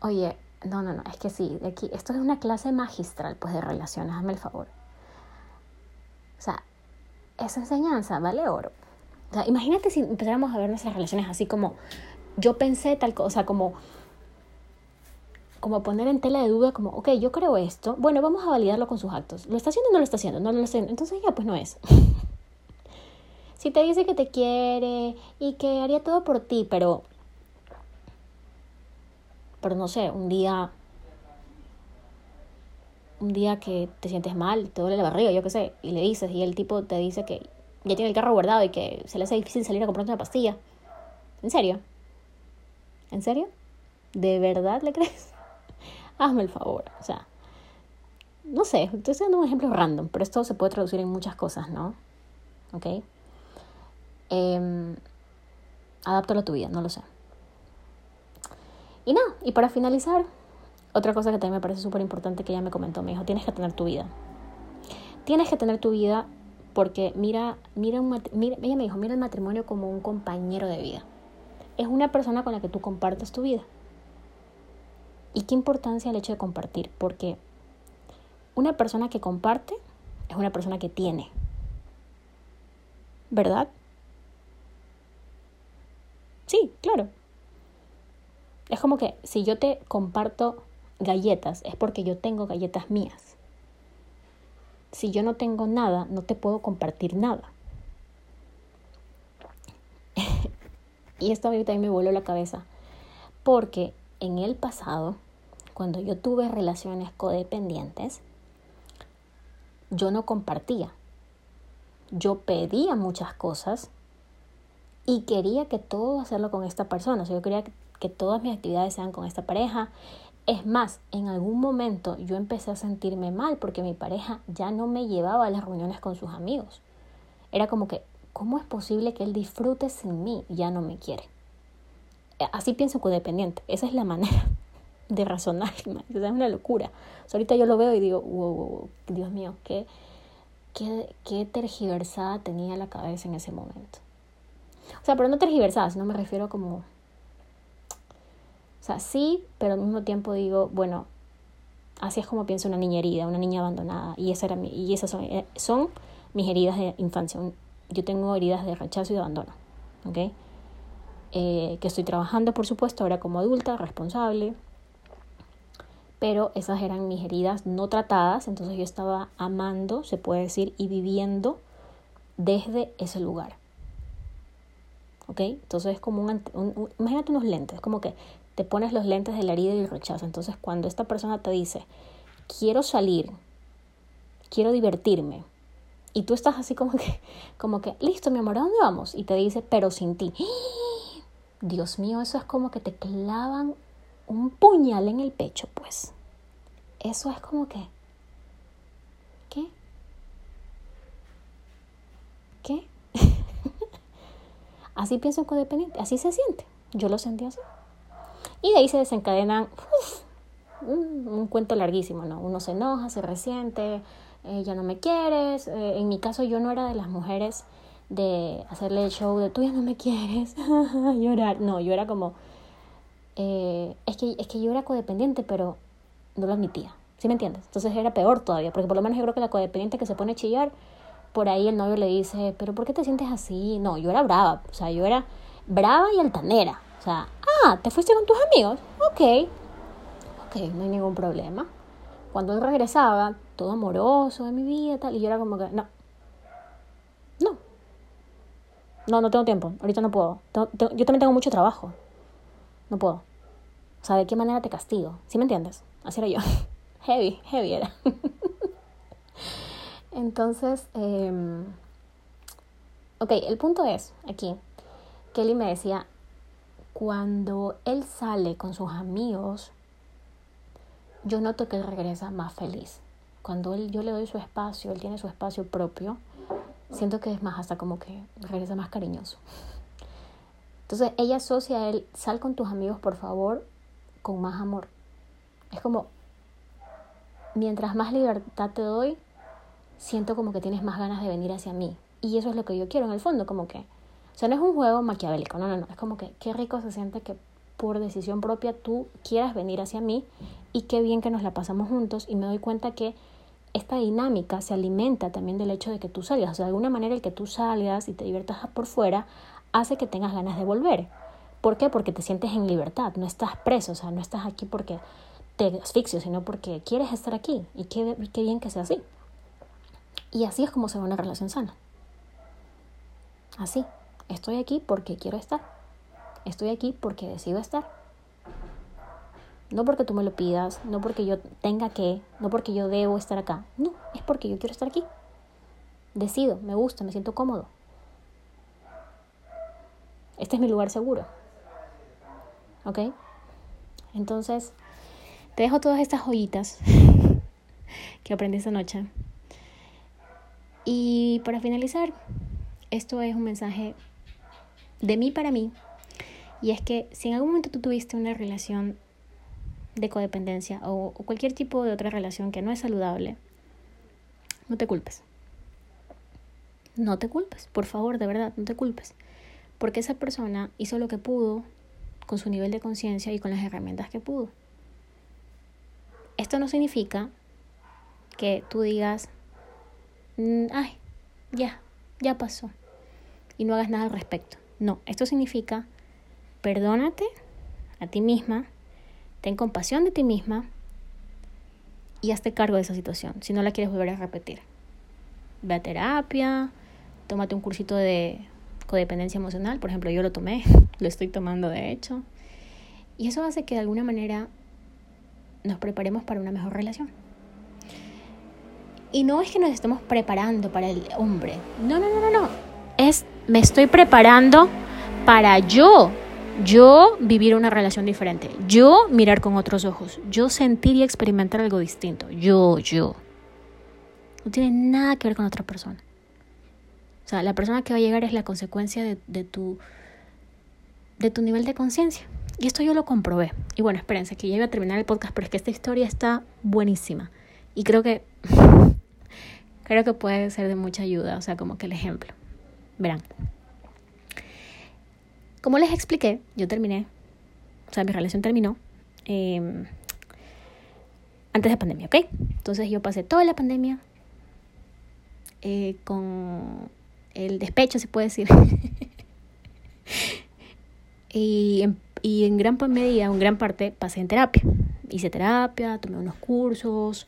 Oye, no, no, no, es que sí, de aquí, esto es una clase magistral, pues, de relaciones, hazme el favor. O sea, esa enseñanza vale oro. O sea, imagínate si empezáramos a ver nuestras relaciones así como, yo pensé tal cosa, como, como poner en tela de duda, como, ok, yo creo esto, bueno, vamos a validarlo con sus actos. ¿Lo está haciendo o no lo está haciendo? No lo está. Entonces ya, pues no es. si te dice que te quiere y que haría todo por ti, pero pero no sé, un día un día que te sientes mal, te duele la barriga, yo qué sé, y le dices y el tipo te dice que ya tiene el carro guardado y que se le hace difícil salir a comprar una pastilla. ¿En serio? ¿En serio? ¿De verdad le crees? Hazme el favor, o sea, no sé, estoy dando un ejemplo random, pero esto se puede traducir en muchas cosas, ¿no? ¿Ok? Eh, adáptalo a tu vida, no lo sé. Y nada, y para finalizar, otra cosa que también me parece súper importante que ella me comentó, me dijo, tienes que tener tu vida. Tienes que tener tu vida porque mira, mira, un, mira, ella me dijo, mira el matrimonio como un compañero de vida. Es una persona con la que tú compartes tu vida. ¿Y qué importancia el hecho de compartir? Porque una persona que comparte es una persona que tiene. ¿Verdad? Sí, claro. Es como que si yo te comparto galletas, es porque yo tengo galletas mías. Si yo no tengo nada, no te puedo compartir nada. y esto a mí también me voló la cabeza. Porque en el pasado, cuando yo tuve relaciones codependientes, yo no compartía. Yo pedía muchas cosas y quería que todo hacerlo con esta persona. O sea, yo quería que todas mis actividades sean con esta pareja. Es más, en algún momento yo empecé a sentirme mal porque mi pareja ya no me llevaba a las reuniones con sus amigos. Era como que, ¿cómo es posible que él disfrute sin mí? Ya no me quiere. Eh, así pienso codependiente. Esa es la manera de razonar. Es una locura. ahorita yo lo veo y digo, wow, Dios mío, qué, qué, qué tergiversada tenía la cabeza en ese momento. O sea, pero no tergiversada, sino me refiero como sea, sí, pero al mismo tiempo digo, bueno, así es como piensa una niña herida, una niña abandonada. Y, esa era y esas son, eh, son mis heridas de infancia. Yo tengo heridas de rechazo y de abandono. ¿Ok? Eh, que estoy trabajando, por supuesto, ahora como adulta, responsable. Pero esas eran mis heridas no tratadas. Entonces yo estaba amando, se puede decir, y viviendo desde ese lugar. ¿Ok? Entonces es como un, un, imagínate unos lentes, como que te pones los lentes de la herida y el rechazo. Entonces, cuando esta persona te dice, quiero salir, quiero divertirme, y tú estás así como que, como que, listo, mi amor, ¿a dónde vamos? Y te dice, pero sin ti. Dios mío, eso es como que te clavan un puñal en el pecho, pues. Eso es como que, ¿qué? ¿Qué? así pienso en codependiente, así se siente. Yo lo sentí así. Y de ahí se desencadenan un, cuento larguísimo, ¿no? Uno se enoja, se resiente, eh, ya no me quieres. Eh, en mi caso yo no era de las mujeres de hacerle el show de tú ya no me quieres, llorar. No, yo era como, eh, es, que, es que yo era codependiente, pero no lo admitía. ¿Sí me entiendes? Entonces era peor todavía, porque por lo menos yo creo que la codependiente que se pone a chillar, por ahí el novio le dice, pero ¿por qué te sientes así? No, yo era brava, o sea, yo era brava y altanera. O sea, ah, ¿te fuiste con tus amigos? Ok. Ok, no hay ningún problema. Cuando él regresaba, todo amoroso de mi vida, tal, y yo era como que, no. No. No, no tengo tiempo. Ahorita no puedo. yo también tengo mucho trabajo. No puedo. O sea, ¿de qué manera te castigo? ¿Sí me entiendes? Así era yo. heavy, heavy era. Entonces, eh, ok, el punto es aquí, Kelly me decía, cuando él sale con sus amigos, yo noto que él regresa más feliz. Cuando él, yo le doy su espacio, él tiene su espacio propio, siento que es más hasta como que regresa más cariñoso. Entonces ella asocia a él, sal con tus amigos por favor, con más amor. Es como, mientras más libertad te doy, siento como que tienes más ganas de venir hacia mí. Y eso es lo que yo quiero en el fondo, como que, o sea, no es un juego maquiavélico, no, no, no, es como que qué rico se siente que por decisión propia tú quieras venir hacia mí y qué bien que nos la pasamos juntos y me doy cuenta que esta dinámica se alimenta también del hecho de que tú salgas, o sea, de alguna manera el que tú salgas y te diviertas por fuera hace que tengas ganas de volver. ¿Por qué? Porque te sientes en libertad, no estás preso, o sea, no estás aquí porque te asfixio, sino porque quieres estar aquí y qué, qué bien que sea así. Y así es como se va una relación sana. Así, estoy aquí porque quiero estar. Estoy aquí porque decido estar. No porque tú me lo pidas, no porque yo tenga que, no porque yo debo estar acá. No, es porque yo quiero estar aquí. Decido, me gusta, me siento cómodo. Este es mi lugar seguro. ¿Ok? Entonces, te dejo todas estas joyitas que aprendí esta noche. Y para finalizar, esto es un mensaje de mí para mí. Y es que si en algún momento tú tuviste una relación de codependencia o, o cualquier tipo de otra relación que no es saludable, no te culpes. No te culpes, por favor, de verdad, no te culpes porque esa persona hizo lo que pudo con su nivel de conciencia y con las herramientas que pudo. Esto no significa que tú digas, mm, ay, ya, ya pasó, y no hagas nada al respecto. No, esto significa, perdónate a ti misma, ten compasión de ti misma y hazte cargo de esa situación, si no la quieres volver a repetir. Ve a terapia, tómate un cursito de codependencia emocional, por ejemplo, yo lo tomé, lo estoy tomando de hecho, y eso hace que de alguna manera nos preparemos para una mejor relación. Y no es que nos estemos preparando para el hombre, no, no, no, no, no, es me estoy preparando para yo, yo vivir una relación diferente, yo mirar con otros ojos, yo sentir y experimentar algo distinto, yo, yo. No tiene nada que ver con otra persona. O sea, la persona que va a llegar es la consecuencia de, tu, de tu nivel de conciencia. Y esto yo lo comprobé. Y bueno, espérense, que ya iba a terminar el podcast, pero es que esta historia está buenísima. Y creo que, creo que puede ser de mucha ayuda, o sea, como que el ejemplo. Verán. Como les expliqué, yo terminé, o sea, mi relación terminó em, antes de pandemia, ¿ok? Entonces yo pasé toda la pandemia eh, con el despecho, se puede decir. y, en, y en gran medida, en gran parte, pasé en terapia. Hice terapia, tomé unos cursos,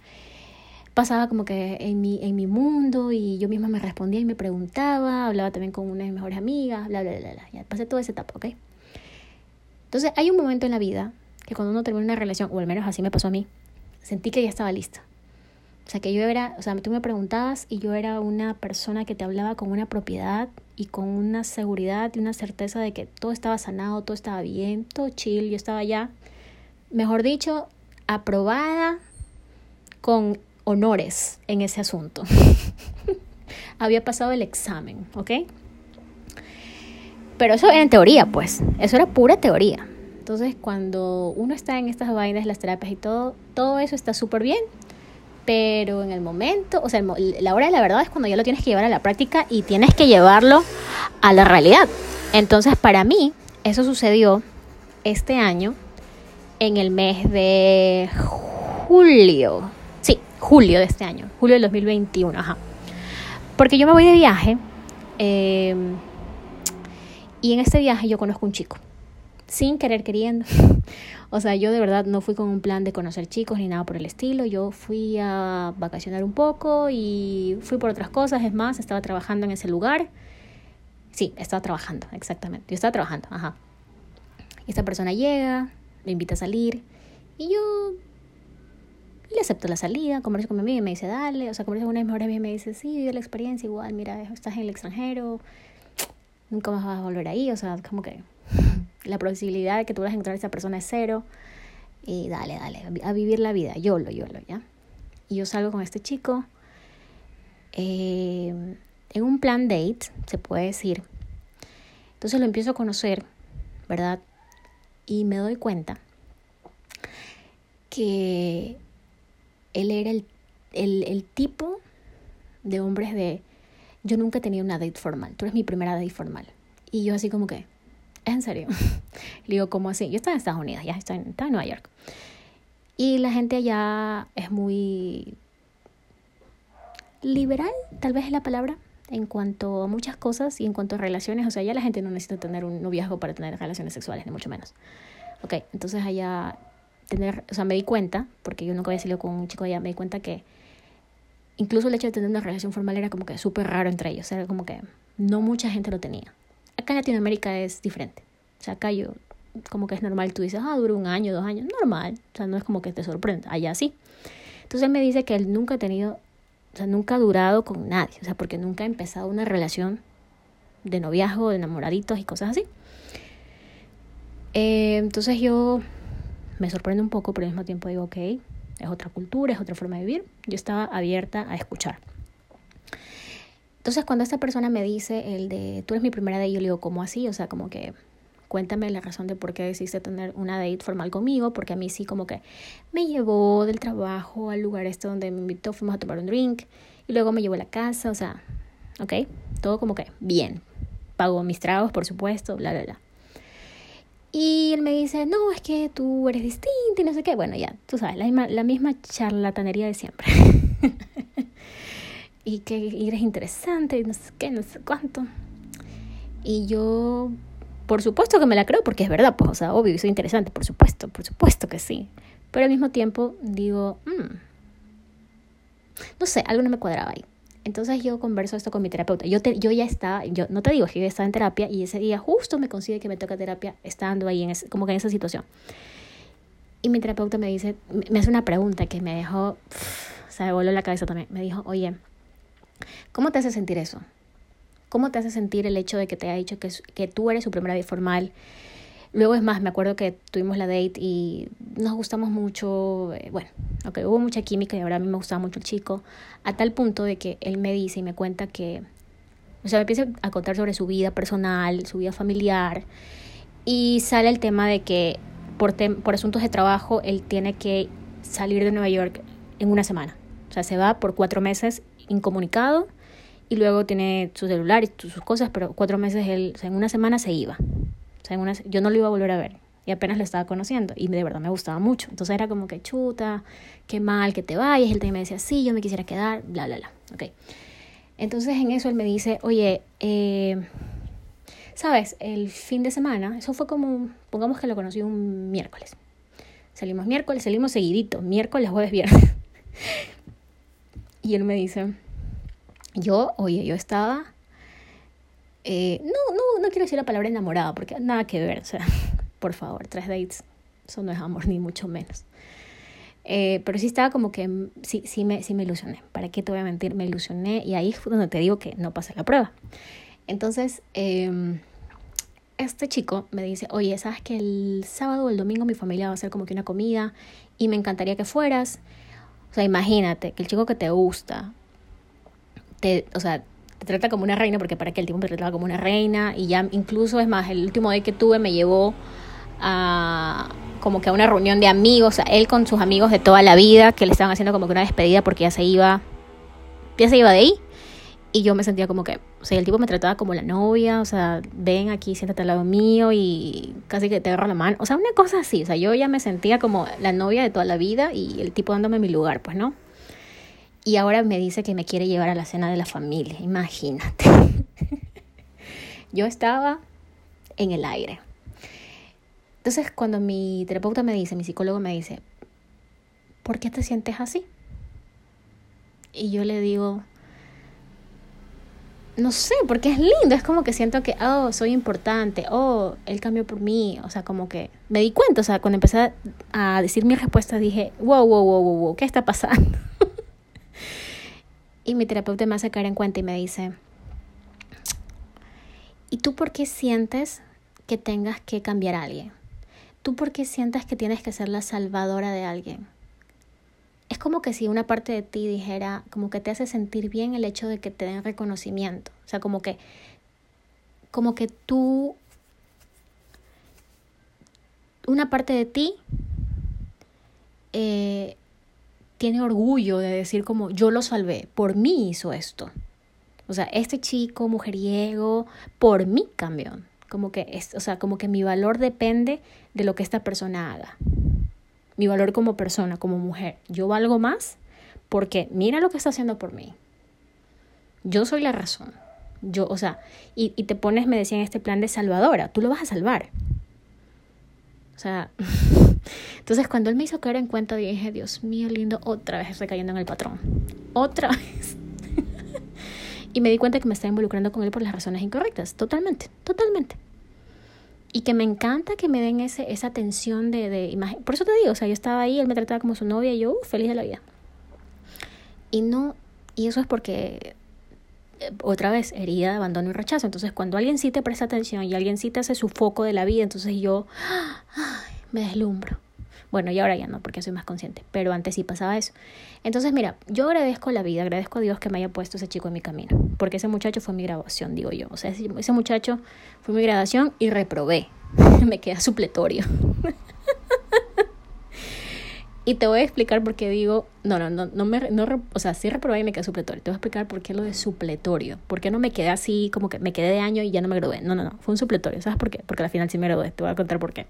pasaba como que en mi, en mi mundo y yo misma me respondía y me preguntaba, hablaba también con una de mis mejores amigas, bla, bla, bla, bla. Ya pasé toda esa etapa, ¿ok? Entonces hay un momento en la vida que cuando uno termina una relación, o al menos así me pasó a mí, sentí que ya estaba lista. O sea, que yo era, o sea, tú me preguntabas y yo era una persona que te hablaba con una propiedad y con una seguridad y una certeza de que todo estaba sanado, todo estaba bien, todo chill, yo estaba ya, mejor dicho, aprobada con honores en ese asunto. Había pasado el examen, ¿ok? Pero eso era en teoría, pues, eso era pura teoría. Entonces, cuando uno está en estas vainas, las terapias y todo, todo eso está súper bien pero en el momento, o sea, la hora de la verdad es cuando ya lo tienes que llevar a la práctica y tienes que llevarlo a la realidad. Entonces, para mí, eso sucedió este año en el mes de julio. Julio de este año, julio del 2021, ajá. Porque yo me voy de viaje eh, y en este viaje yo conozco un chico, sin querer queriendo. O sea, yo de verdad no fui con un plan de conocer chicos ni nada por el estilo. Yo fui a vacacionar un poco y fui por otras cosas. Es más, estaba trabajando en ese lugar. Sí, estaba trabajando, exactamente. Yo estaba trabajando, ajá. Y esta persona llega, me invita a salir y yo le acepto la salida, converso con mi amiga y me dice, dale. O sea, converso con una de mis mejores amigas y me dice, sí, vive la experiencia igual, mira, estás en el extranjero, nunca más vas a volver ahí. O sea, como que la posibilidad de que tú vas a encontrar a esa persona es cero. Y dale, dale, a vivir la vida, yo lo, yo lo, ¿ya? Y yo salgo con este chico eh, en un plan date, se puede decir. Entonces lo empiezo a conocer, ¿verdad? Y me doy cuenta que él era el, el, el tipo de hombres de yo nunca he tenido una date formal, tú eres mi primera date formal. Y yo así como que, ¿es en serio? Le digo, ¿cómo así? Yo estaba en Estados Unidos, ya estaba en, Nueva York. Y la gente allá es muy liberal, tal vez es la palabra, en cuanto a muchas cosas y en cuanto a relaciones. O sea, ya la gente no necesita tener un noviazgo para tener relaciones sexuales, ni mucho menos. Ok, entonces allá tener, o sea, me di cuenta, porque yo nunca había salido con un chico allá, me di cuenta que incluso el hecho de tener una relación formal era como que súper raro entre ellos, era como que no mucha gente lo tenía. Acá en Latinoamérica es diferente. O sea, acá yo, como que es normal, tú dices, ah, dura un año, dos años, normal. O sea, no es como que te sorprenda, allá sí. Entonces él me dice que él nunca ha tenido, o sea, nunca ha durado con nadie, o sea, porque nunca ha empezado una relación de noviazgo, de enamoraditos y cosas así. Eh, entonces yo me sorprende un poco, pero al mismo tiempo digo, ok, es otra cultura, es otra forma de vivir. Yo estaba abierta a escuchar. Entonces, cuando esta persona me dice el de, tú eres mi primera date, yo le digo, ¿cómo así? O sea, como que cuéntame la razón de por qué decidiste tener una date formal conmigo, porque a mí sí como que me llevó del trabajo al lugar este donde me invitó, fuimos a tomar un drink, y luego me llevó a la casa, o sea, ¿ok? Todo como que bien. Pago mis tragos, por supuesto, bla, bla, bla. Y él me dice, no, es que tú eres distinta y no sé qué. Bueno, ya, tú sabes, la misma, la misma charlatanería de siempre. y que eres interesante y no sé qué, no sé cuánto. Y yo, por supuesto que me la creo porque es verdad, pues, o sea, obvio, soy interesante, por supuesto, por supuesto que sí. Pero al mismo tiempo digo, mm, no sé, algo no me cuadraba ahí. Entonces yo converso esto con mi terapeuta. Yo, te, yo ya estaba, yo no te digo que yo estaba en terapia y ese día justo me consigue que me toca terapia estando ahí en como que en esa situación. Y mi terapeuta me dice, me hace una pregunta que me dejó, o sea, me voló la cabeza también. Me dijo, oye, ¿cómo te hace sentir eso? ¿Cómo te hace sentir el hecho de que te ha dicho que, que tú eres su primera vez formal? Luego es más, me acuerdo que tuvimos la date y nos gustamos mucho, eh, bueno, okay, hubo mucha química y ahora a mí me gustaba mucho el chico, a tal punto de que él me dice y me cuenta que, o sea, me empieza a contar sobre su vida personal, su vida familiar, y sale el tema de que por, por asuntos de trabajo él tiene que salir de Nueva York en una semana. O sea, se va por cuatro meses incomunicado y luego tiene su celular y sus cosas, pero cuatro meses él, o sea, en una semana se iba yo no lo iba a volver a ver y apenas lo estaba conociendo y de verdad me gustaba mucho. Entonces era como que chuta, qué mal que te vayas. Él también me decía, sí, yo me quisiera quedar, bla, bla, bla. Ok. Entonces en eso él me dice, oye, eh, sabes, el fin de semana, eso fue como, pongamos que lo conocí un miércoles. Salimos miércoles, salimos seguidito, miércoles, jueves, viernes. y él me dice, yo, oye, yo estaba eh, no, no, no quiero decir la palabra enamorada, porque nada que ver, o sea, por favor, tres dates, eso no es amor, ni mucho menos. Eh, pero sí estaba como que, sí, sí, me, sí me ilusioné, ¿para qué te voy a mentir? Me ilusioné y ahí fue donde te digo que no pasé la prueba. Entonces, eh, este chico me dice, oye, ¿sabes que el sábado o el domingo mi familia va a hacer como que una comida y me encantaría que fueras? O sea, imagínate que el chico que te gusta, te, o sea, te trata como una reina, porque para que el tipo me trataba como una reina, y ya incluso es más, el último día que tuve me llevó a como que a una reunión de amigos, o él con sus amigos de toda la vida, que le estaban haciendo como que una despedida porque ya se iba, ya se iba de ahí, y yo me sentía como que, o sea, el tipo me trataba como la novia, o sea, ven aquí, siéntate al lado mío y casi que te agarro la mano, o sea, una cosa así, o sea, yo ya me sentía como la novia de toda la vida y el tipo dándome mi lugar, pues, ¿no? Y ahora me dice que me quiere llevar a la cena de la familia. Imagínate. Yo estaba en el aire. Entonces, cuando mi terapeuta me dice, mi psicólogo me dice, ¿por qué te sientes así? Y yo le digo, no sé, porque es lindo, es como que siento que, oh, soy importante, oh, él cambió por mí, o sea, como que me di cuenta, o sea, cuando empecé a decir mi respuesta dije, wow, wow, wow, wow, wow, ¿qué está pasando? Y mi terapeuta me hace caer en cuenta y me dice, ¿y tú por qué sientes que tengas que cambiar a alguien. ¿Tú por qué sientes que tienes que ser la salvadora de alguien? Es como que si una parte de ti dijera, como que te hace sentir bien el hecho de que te den reconocimiento. O sea, como que, como que tú, una parte de ti eh, tiene orgullo de decir como yo lo salvé, por mí hizo esto. O sea, este chico mujeriego, por mí cambió. Como que, es, o sea, como que mi valor depende de lo que esta persona haga. Mi valor como persona, como mujer. Yo valgo más porque mira lo que está haciendo por mí. Yo soy la razón. Yo, o sea, y, y te pones, me decía, en este plan de salvadora. Tú lo vas a salvar. O sea, entonces cuando él me hizo caer en cuenta, dije, Dios mío, lindo, otra vez estoy cayendo en el patrón. Otra vez. y me di cuenta que me estaba involucrando con él por las razones incorrectas. Totalmente, totalmente. Y que me encanta que me den ese, esa atención de, de imagen. Por eso te digo, o sea, yo estaba ahí, él me trataba como su novia y yo, uh, feliz de la vida. Y no, y eso es porque eh, otra vez, herida, abandono y rechazo. Entonces, cuando alguien sí te presta atención y alguien sí te hace su foco de la vida, entonces yo me deslumbro. Bueno, y ahora ya no, porque soy más consciente, pero antes sí pasaba eso. Entonces, mira, yo agradezco la vida, agradezco a Dios que me haya puesto ese chico en mi camino, porque ese muchacho fue mi graduación, digo yo. O sea, ese, ese muchacho fue mi graduación y reprobé. me queda supletorio. Y te voy a explicar por qué digo, no, no, no, no me, no, o sea, sí reprobé y me quedé supletorio. Te voy a explicar por qué lo de supletorio. ¿Por qué no me quedé así, como que me quedé de año y ya no me gradué? No, no, no, fue un supletorio. ¿Sabes por qué? Porque al final sí me gradué. Te voy a contar por qué.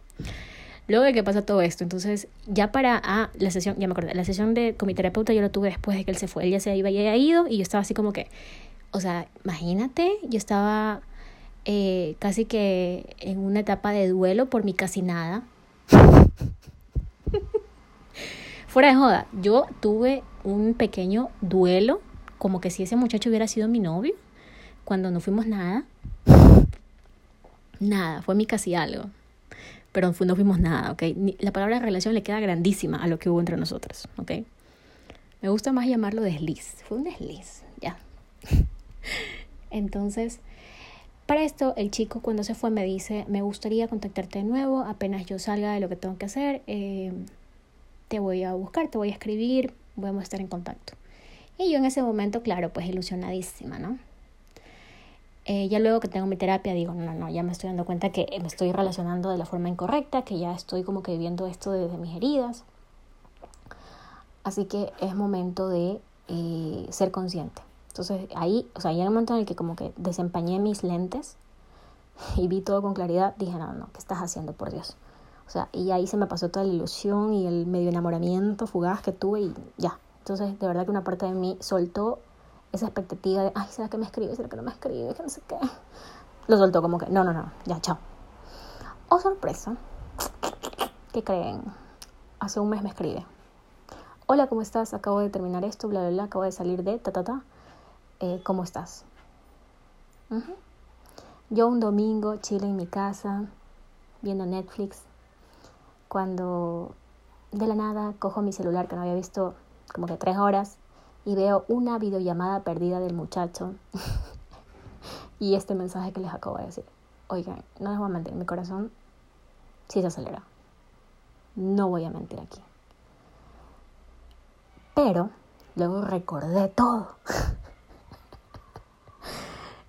Luego de que pasa todo esto, entonces ya para ah, la sesión, ya me acordé, la sesión de con mi terapeuta yo lo tuve después de que él se fue. Él ya se iba, ya había ido y yo estaba así como que, o sea, imagínate, yo estaba eh, casi que en una etapa de duelo por mi casi nada. Fuera de joda, yo tuve un pequeño duelo, como que si ese muchacho hubiera sido mi novio, cuando no fuimos nada. Nada, fue mi casi algo. Pero no fuimos nada, ¿ok? La palabra relación le queda grandísima a lo que hubo entre nosotros, ¿ok? Me gusta más llamarlo desliz. Fue un desliz, ya. Entonces, para esto, el chico cuando se fue me dice, me gustaría contactarte de nuevo apenas yo salga de lo que tengo que hacer. Eh, te voy a buscar, te voy a escribir, vamos a estar en contacto. Y yo en ese momento, claro, pues ilusionadísima, ¿no? Eh, ya luego que tengo mi terapia digo, no, no, ya me estoy dando cuenta que me estoy relacionando de la forma incorrecta, que ya estoy como que viviendo esto desde mis heridas. Así que es momento de eh, ser consciente. Entonces ahí, o sea, ya en el momento en el que como que desempañé mis lentes y vi todo con claridad, dije, no, no, ¿qué estás haciendo, por Dios? O sea, y ahí se me pasó toda la ilusión y el medio enamoramiento fugaz que tuve y ya. Entonces, de verdad que una parte de mí soltó esa expectativa de, ay, ¿será que me escribe? ¿Será que no me escribe? Que no sé qué. Lo soltó como que, no, no, no, ya, chao. Oh, sorpresa. ¿Qué creen? Hace un mes me escribe. Hola, ¿cómo estás? Acabo de terminar esto, bla, bla, bla. Acabo de salir de ta, ta, ta. Eh, ¿Cómo estás? Yo un domingo, chile en mi casa, viendo Netflix, cuando de la nada cojo mi celular que no había visto como que tres horas y veo una videollamada perdida del muchacho y este mensaje que les acabo de decir. Oigan, no les voy a mentir, mi corazón sí se acelera. No voy a mentir aquí. Pero luego recordé todo.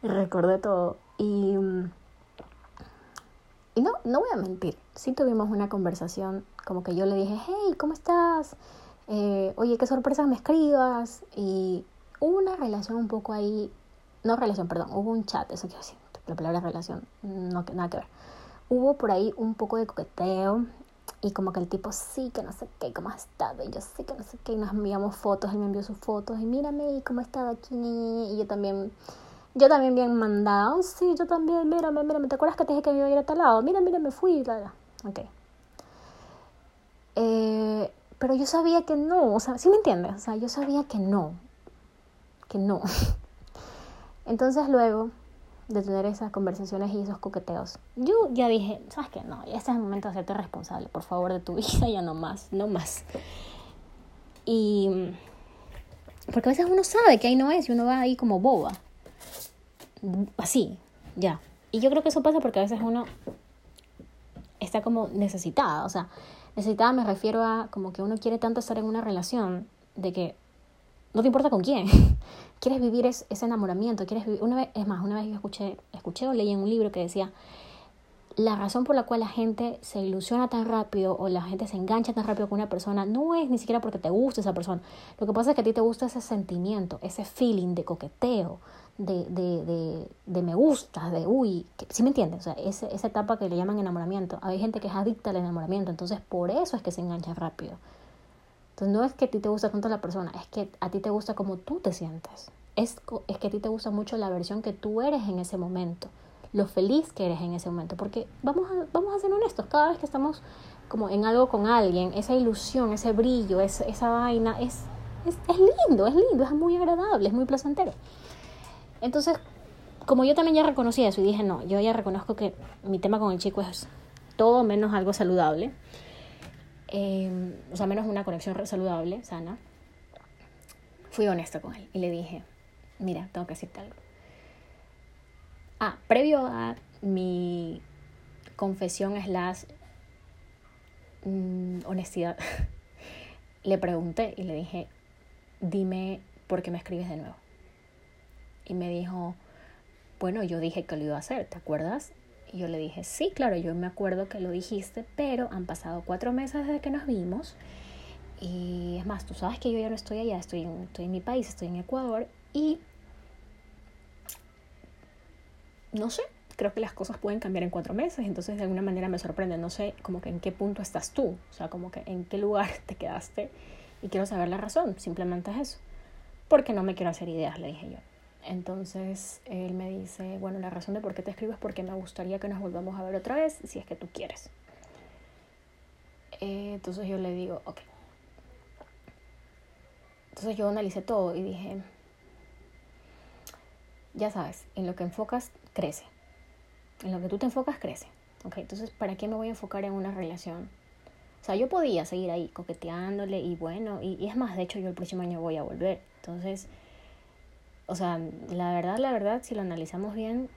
recordé todo y mm, y no, no voy a mentir, sí tuvimos una conversación, como que yo le dije, hey, ¿cómo estás? Eh, oye, qué sorpresa me escribas. Y hubo una relación un poco ahí, no relación, perdón, hubo un chat, eso quiero decir, la palabra relación, no, nada que ver. Hubo por ahí un poco de coqueteo y como que el tipo sí, que no sé qué, cómo ha estado, y yo sí, que no sé qué, y nos enviamos fotos, él me envió sus fotos, y mírame, y cómo estaba aquí, y yo también yo también bien mandado. Sí, yo también, mírame, mírame. ¿Te acuerdas que te dije que me iba a ir a tal lado? Mira, mira, me fui. La, Ok. Eh, pero yo sabía que no. O sea, ¿sí me entiendes? O sea, yo sabía que no. Que no. Entonces luego de tener esas conversaciones y esos coqueteos, yo ya dije, ¿sabes qué? No, este es el momento de hacerte responsable, por favor, de tu vida, ya no más, no más. Y... Porque a veces uno sabe que ahí no es y uno va ahí como boba así, ya. Y yo creo que eso pasa porque a veces uno está como necesitada. O sea, necesitada me refiero a como que uno quiere tanto estar en una relación de que no te importa con quién. quieres vivir ese enamoramiento, quieres vivir... Una vez, es más, una vez yo escuché, escuché o leí en un libro que decía, la razón por la cual la gente se ilusiona tan rápido o la gente se engancha tan rápido con una persona no es ni siquiera porque te gusta esa persona. Lo que pasa es que a ti te gusta ese sentimiento, ese feeling de coqueteo, de, de, de, de me gusta, de uy, ¿sí me entiendes? O sea, ese, esa etapa que le llaman enamoramiento. Hay gente que es adicta al enamoramiento, entonces por eso es que se engancha rápido. Entonces no es que a ti te gusta tanto la persona, es que a ti te gusta como tú te sientes. Es, es que a ti te gusta mucho la versión que tú eres en ese momento lo feliz que eres en ese momento. Porque vamos a, vamos a ser honestos, cada vez que estamos como en algo con alguien, esa ilusión, ese brillo, esa, esa vaina, es, es, es lindo, es lindo, es muy agradable, es muy placentero. Entonces, como yo también ya reconocí eso y dije, no, yo ya reconozco que mi tema con el chico es todo menos algo saludable, eh, o sea, menos una conexión saludable, sana, fui honesta con él y le dije, mira, tengo que decirte algo. Ah, previo a mi confesión slash mm, honestidad, le pregunté y le dije, dime por qué me escribes de nuevo. Y me dijo, bueno, yo dije que lo iba a hacer, ¿te acuerdas? Y yo le dije, sí, claro, yo me acuerdo que lo dijiste, pero han pasado cuatro meses desde que nos vimos. Y es más, tú sabes que yo ya no estoy allá, estoy en, estoy en mi país, estoy en Ecuador. Y no sé, creo que las cosas pueden cambiar en cuatro meses, entonces de alguna manera me sorprende, no sé como que en qué punto estás tú, o sea, como que en qué lugar te quedaste y quiero saber la razón, simplemente es eso, porque no me quiero hacer ideas, le dije yo. Entonces él me dice, bueno, la razón de por qué te escribo es porque me gustaría que nos volvamos a ver otra vez, si es que tú quieres. Eh, entonces yo le digo, ok. Entonces yo analicé todo y dije, ya sabes, en lo que enfocas crece. En lo que tú te enfocas, crece. Ok, entonces, ¿para qué me voy a enfocar en una relación? O sea, yo podía seguir ahí coqueteándole y bueno, y, es más, de hecho, yo el próximo año voy a volver. Entonces, o sea, la verdad, la verdad, si lo analizamos bien,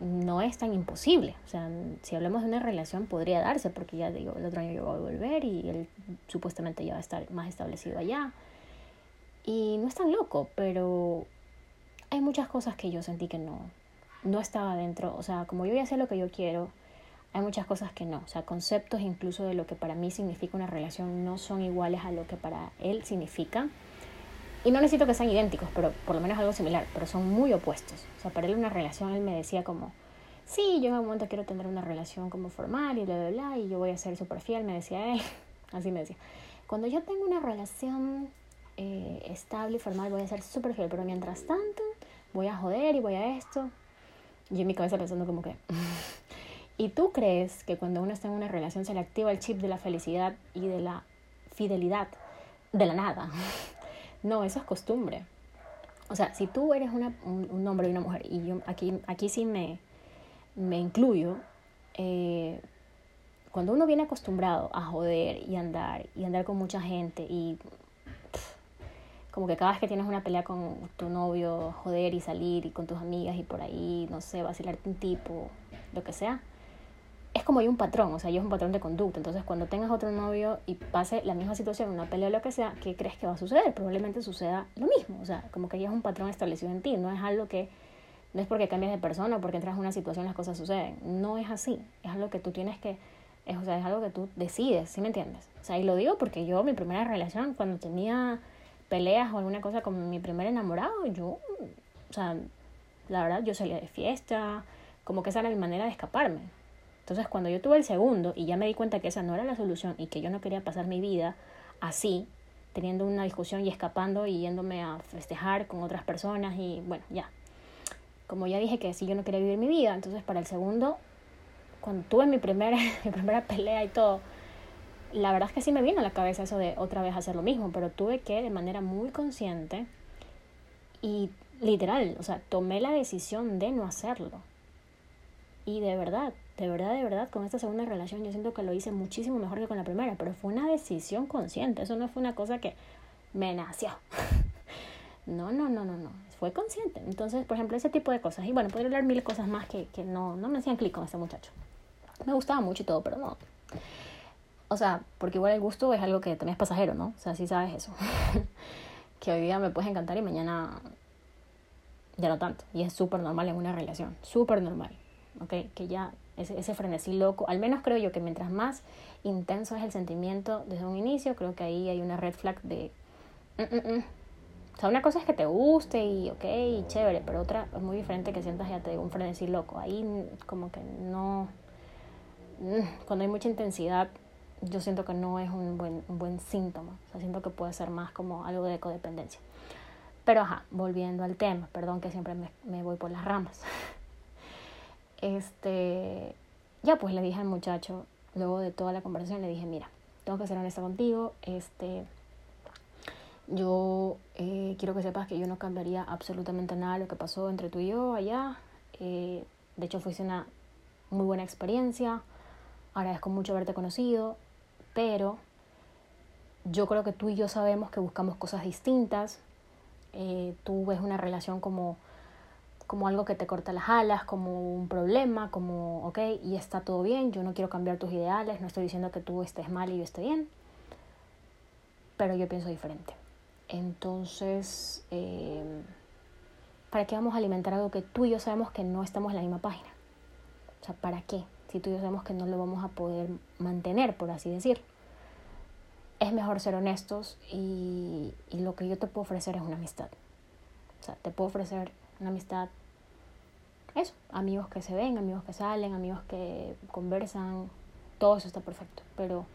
no es tan imposible. O sea, si hablamos de una relación, podría darse, porque ya digo, el otro año yo voy a volver y él supuestamente ya va a estar más establecido allá. Y no es tan loco, pero hay muchas cosas que yo sentí que no, no estaba dentro, o sea, como yo ya sé lo que yo quiero, hay muchas cosas que no, o sea, conceptos incluso de lo que para mí significa una relación no son iguales a lo que para él significa. Y no necesito que sean idénticos, pero por lo menos algo similar, pero son muy opuestos. O sea, para él una relación, él me decía como, sí, yo en un momento quiero tener una relación como formal y bla, bla, bla, y yo voy a ser súper fiel, me decía él, así me decía. Cuando yo tengo una relación eh, estable y formal, voy a ser súper fiel, pero mientras tanto, voy a joder y voy a esto. Yo en mi cabeza pensando como que... ¿Y tú crees que cuando uno está en una relación se le activa el chip de la felicidad y de la fidelidad de la nada? No, eso es costumbre. O sea, si tú eres una, un, hombre y una mujer, y yo aquí, aquí sí me, me incluyo, eh, cuando uno viene acostumbrado a joder y andar, y andar con mucha gente, y como que cada vez que tienes una pelea con tu novio, joder y salir y con tus amigas y por ahí, no sé, vacilarte un tipo, lo que sea, es como hay un patrón, o sea, hay un patrón de conducta. Entonces, cuando tengas otro novio y pase la misma situación, una pelea o lo que sea, ¿qué crees que va a suceder? Probablemente suceda lo mismo, o sea, como que ya es un patrón establecido en ti, no es algo que, no es porque cambias de persona o porque entras en una situación las cosas suceden, no es así, es algo que tú tienes que, es, o sea, es algo que tú decides, ¿sí me entiendes? O sea, y lo digo porque yo, mi primera relación, cuando tenía peleas o alguna cosa con mi primer enamorado, yo, o sea, la verdad, yo salía de fiesta, como que esa era mi manera de escaparme. Entonces, cuando yo tuve el segundo y ya me di cuenta que esa no era la solución y que yo no quería pasar mi vida así, teniendo una discusión y escapando y yéndome a festejar con otras personas y bueno, ya. Como ya dije que sí, yo no quería vivir mi vida, entonces para el segundo, cuando tuve mi primera, mi primera pelea y todo, la verdad es que sí me vino a la cabeza eso de otra vez hacer lo mismo, pero tuve que de manera muy consciente y literal, o sea, tomé la decisión de no hacerlo. Y de verdad, de verdad, de verdad, con esta segunda relación yo siento que lo hice muchísimo mejor que con la primera, pero fue una decisión consciente, eso no fue una cosa que me nació. no, no, no, no, no, fue consciente. Entonces, por ejemplo, ese tipo de cosas. Y bueno, podría hablar mil cosas más que, que no, no me hacían clic con este muchacho. Me gustaba mucho y todo, pero no. O sea, porque igual el gusto es algo que también es pasajero, ¿no? O sea, sí sabes eso. que hoy día me puedes encantar y mañana ya no tanto. Y es súper normal en una relación, súper normal. ¿Ok? Que ya ese, ese frenesí loco, al menos creo yo que mientras más intenso es el sentimiento desde un inicio, creo que ahí hay una red flag de... Mm, mm, mm". O sea, una cosa es que te guste y ok, y chévere, pero otra es muy diferente que sientas ya un frenesí loco. Ahí como que no... Cuando hay mucha intensidad, yo siento que no es un buen, un buen síntoma. O sea, siento que puede ser más como algo de codependencia. Pero ajá, volviendo al tema, perdón que siempre me, me voy por las ramas. Este, ya pues le dije al muchacho, luego de toda la conversación, le dije, mira, tengo que ser honesta contigo, este, yo eh, quiero que sepas que yo no cambiaría absolutamente nada lo que pasó entre tú y yo allá. Eh, de hecho, fuiste una muy buena experiencia. Agradezco mucho haberte conocido, pero yo creo que tú y yo sabemos que buscamos cosas distintas. Eh, tú ves una relación como, como algo que te corta las alas, como un problema, como, ok, y está todo bien, yo no quiero cambiar tus ideales, no estoy diciendo que tú estés mal y yo esté bien, pero yo pienso diferente. Entonces, eh, ¿para qué vamos a alimentar algo que tú y yo sabemos que no estamos en la misma página? O sea, ¿para qué? Si tú y yo sabemos que no lo vamos a poder mantener, por así decir. Es mejor ser honestos y, y lo que yo te puedo ofrecer es una amistad. O sea, te puedo ofrecer una amistad, eso, amigos que se ven, amigos que salen, amigos que conversan, todo eso está perfecto, pero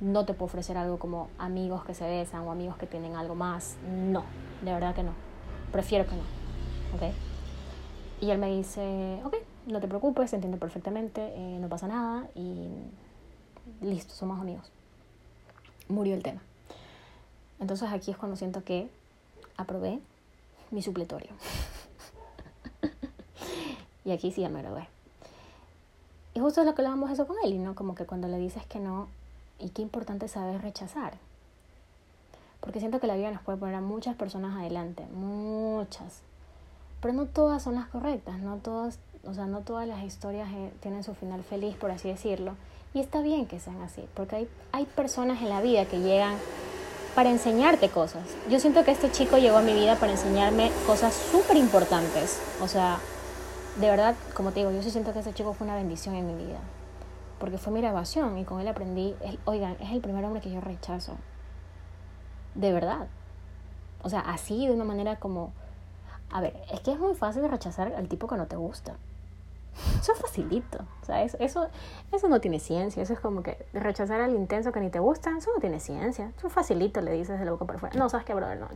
no te puedo ofrecer algo como amigos que se besan o amigos que tienen algo más. No, de verdad que no. Prefiero que no. ¿Ok? Y él me dice, ok, no te preocupes, entiendo perfectamente, eh, no pasa nada y listo, somos amigos. Murió el tema. Entonces aquí es cuando siento que aprobé mi supletorio. y aquí sí ya me gradué. Y justo es lo que hablábamos eso con él, no como que cuando le dices que no, y qué importante saber rechazar. Porque siento que la vida nos puede poner a muchas personas adelante, muchas. Pero no todas son las correctas, no todas, o sea, no todas las historias eh, tienen su final feliz, por así decirlo. Y está bien que sean así, porque hay, hay personas en la vida que llegan para enseñarte cosas. Yo siento que este chico llegó a mi vida para enseñarme cosas súper importantes. O sea, de verdad, como te digo, yo sí siento que este chico fue una bendición en mi vida porque fue mi grabación y con él aprendí, oigan, es el primer hombre que yo rechazo. De verdad. O sea, así de una manera como, a ver, es que es muy fácil rechazar al tipo que no te gusta. Eso es facilito, o sea, eso, eso, eso no tiene ciencia, eso es como que rechazar al intenso que ni te gusta, eso no tiene ciencia, eso es facilito, le dices de la boca por fuera. No, sabes qué, brother, no,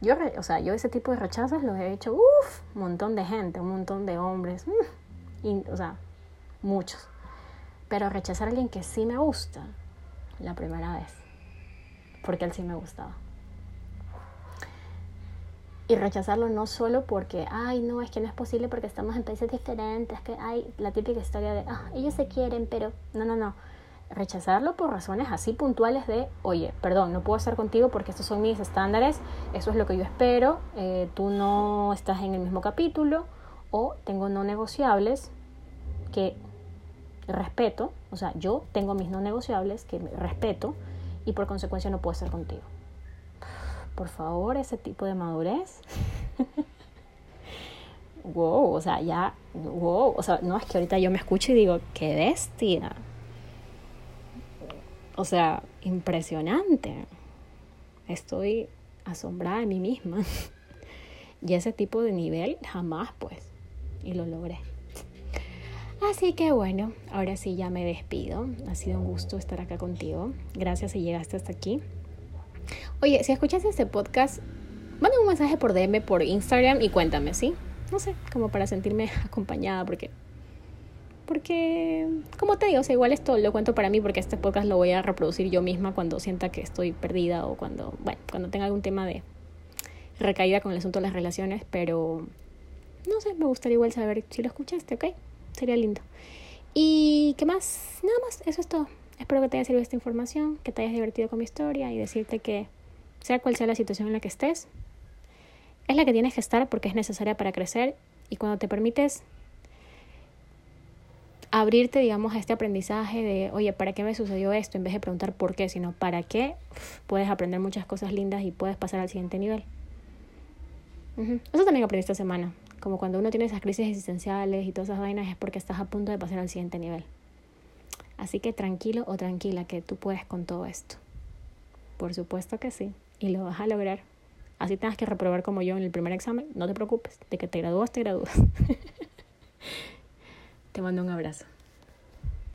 Yo, o sea, yo ese tipo de rechazos los he hecho, uff, un montón de gente, un montón de hombres, mm, y, o sea, muchos. Pero rechazar a alguien que sí me gusta, la primera vez, porque él sí me gustaba. Y rechazarlo no solo porque, ay, no, es que no es posible porque estamos en países diferentes, que hay la típica historia de, ah, ellos se quieren, pero no, no, no. Rechazarlo por razones así puntuales de, oye, perdón, no puedo estar contigo porque estos son mis estándares, eso es lo que yo espero, eh, tú no estás en el mismo capítulo o tengo no negociables que respeto, o sea, yo tengo mis no negociables que respeto y por consecuencia no puedo estar contigo. Por favor, ese tipo de madurez. wow, o sea, ya, wow, o sea, no es que ahorita yo me escucho y digo, qué bestia. O sea, impresionante. Estoy asombrada de mí misma. y ese tipo de nivel jamás, pues. Y lo logré. Así que bueno, ahora sí ya me despido. Ha sido un gusto estar acá contigo. Gracias si llegaste hasta aquí. Oye, si escuchas este podcast, manda un mensaje por DM, por Instagram y cuéntame, ¿sí? No sé, como para sentirme acompañada, porque porque, como te digo, o sea, igual esto lo cuento para mí porque este podcast lo voy a reproducir yo misma cuando sienta que estoy perdida o cuando, bueno, cuando tenga algún tema de recaída con el asunto de las relaciones, pero no sé, me gustaría igual saber si lo escuchaste, ¿ok? sería lindo. ¿Y qué más? Nada más, eso es todo. Espero que te haya servido esta información, que te hayas divertido con mi historia y decirte que sea cual sea la situación en la que estés, es la que tienes que estar porque es necesaria para crecer y cuando te permites abrirte, digamos, a este aprendizaje de, oye, ¿para qué me sucedió esto? En vez de preguntar por qué, sino para qué, puedes aprender muchas cosas lindas y puedes pasar al siguiente nivel. Eso también aprendí esta semana. Como cuando uno tiene esas crisis existenciales y todas esas vainas es porque estás a punto de pasar al siguiente nivel. Así que tranquilo o tranquila que tú puedes con todo esto. Por supuesto que sí. Y lo vas a lograr. Así tengas que reprobar como yo en el primer examen, no te preocupes. De que te gradúas, te gradúas. te mando un abrazo.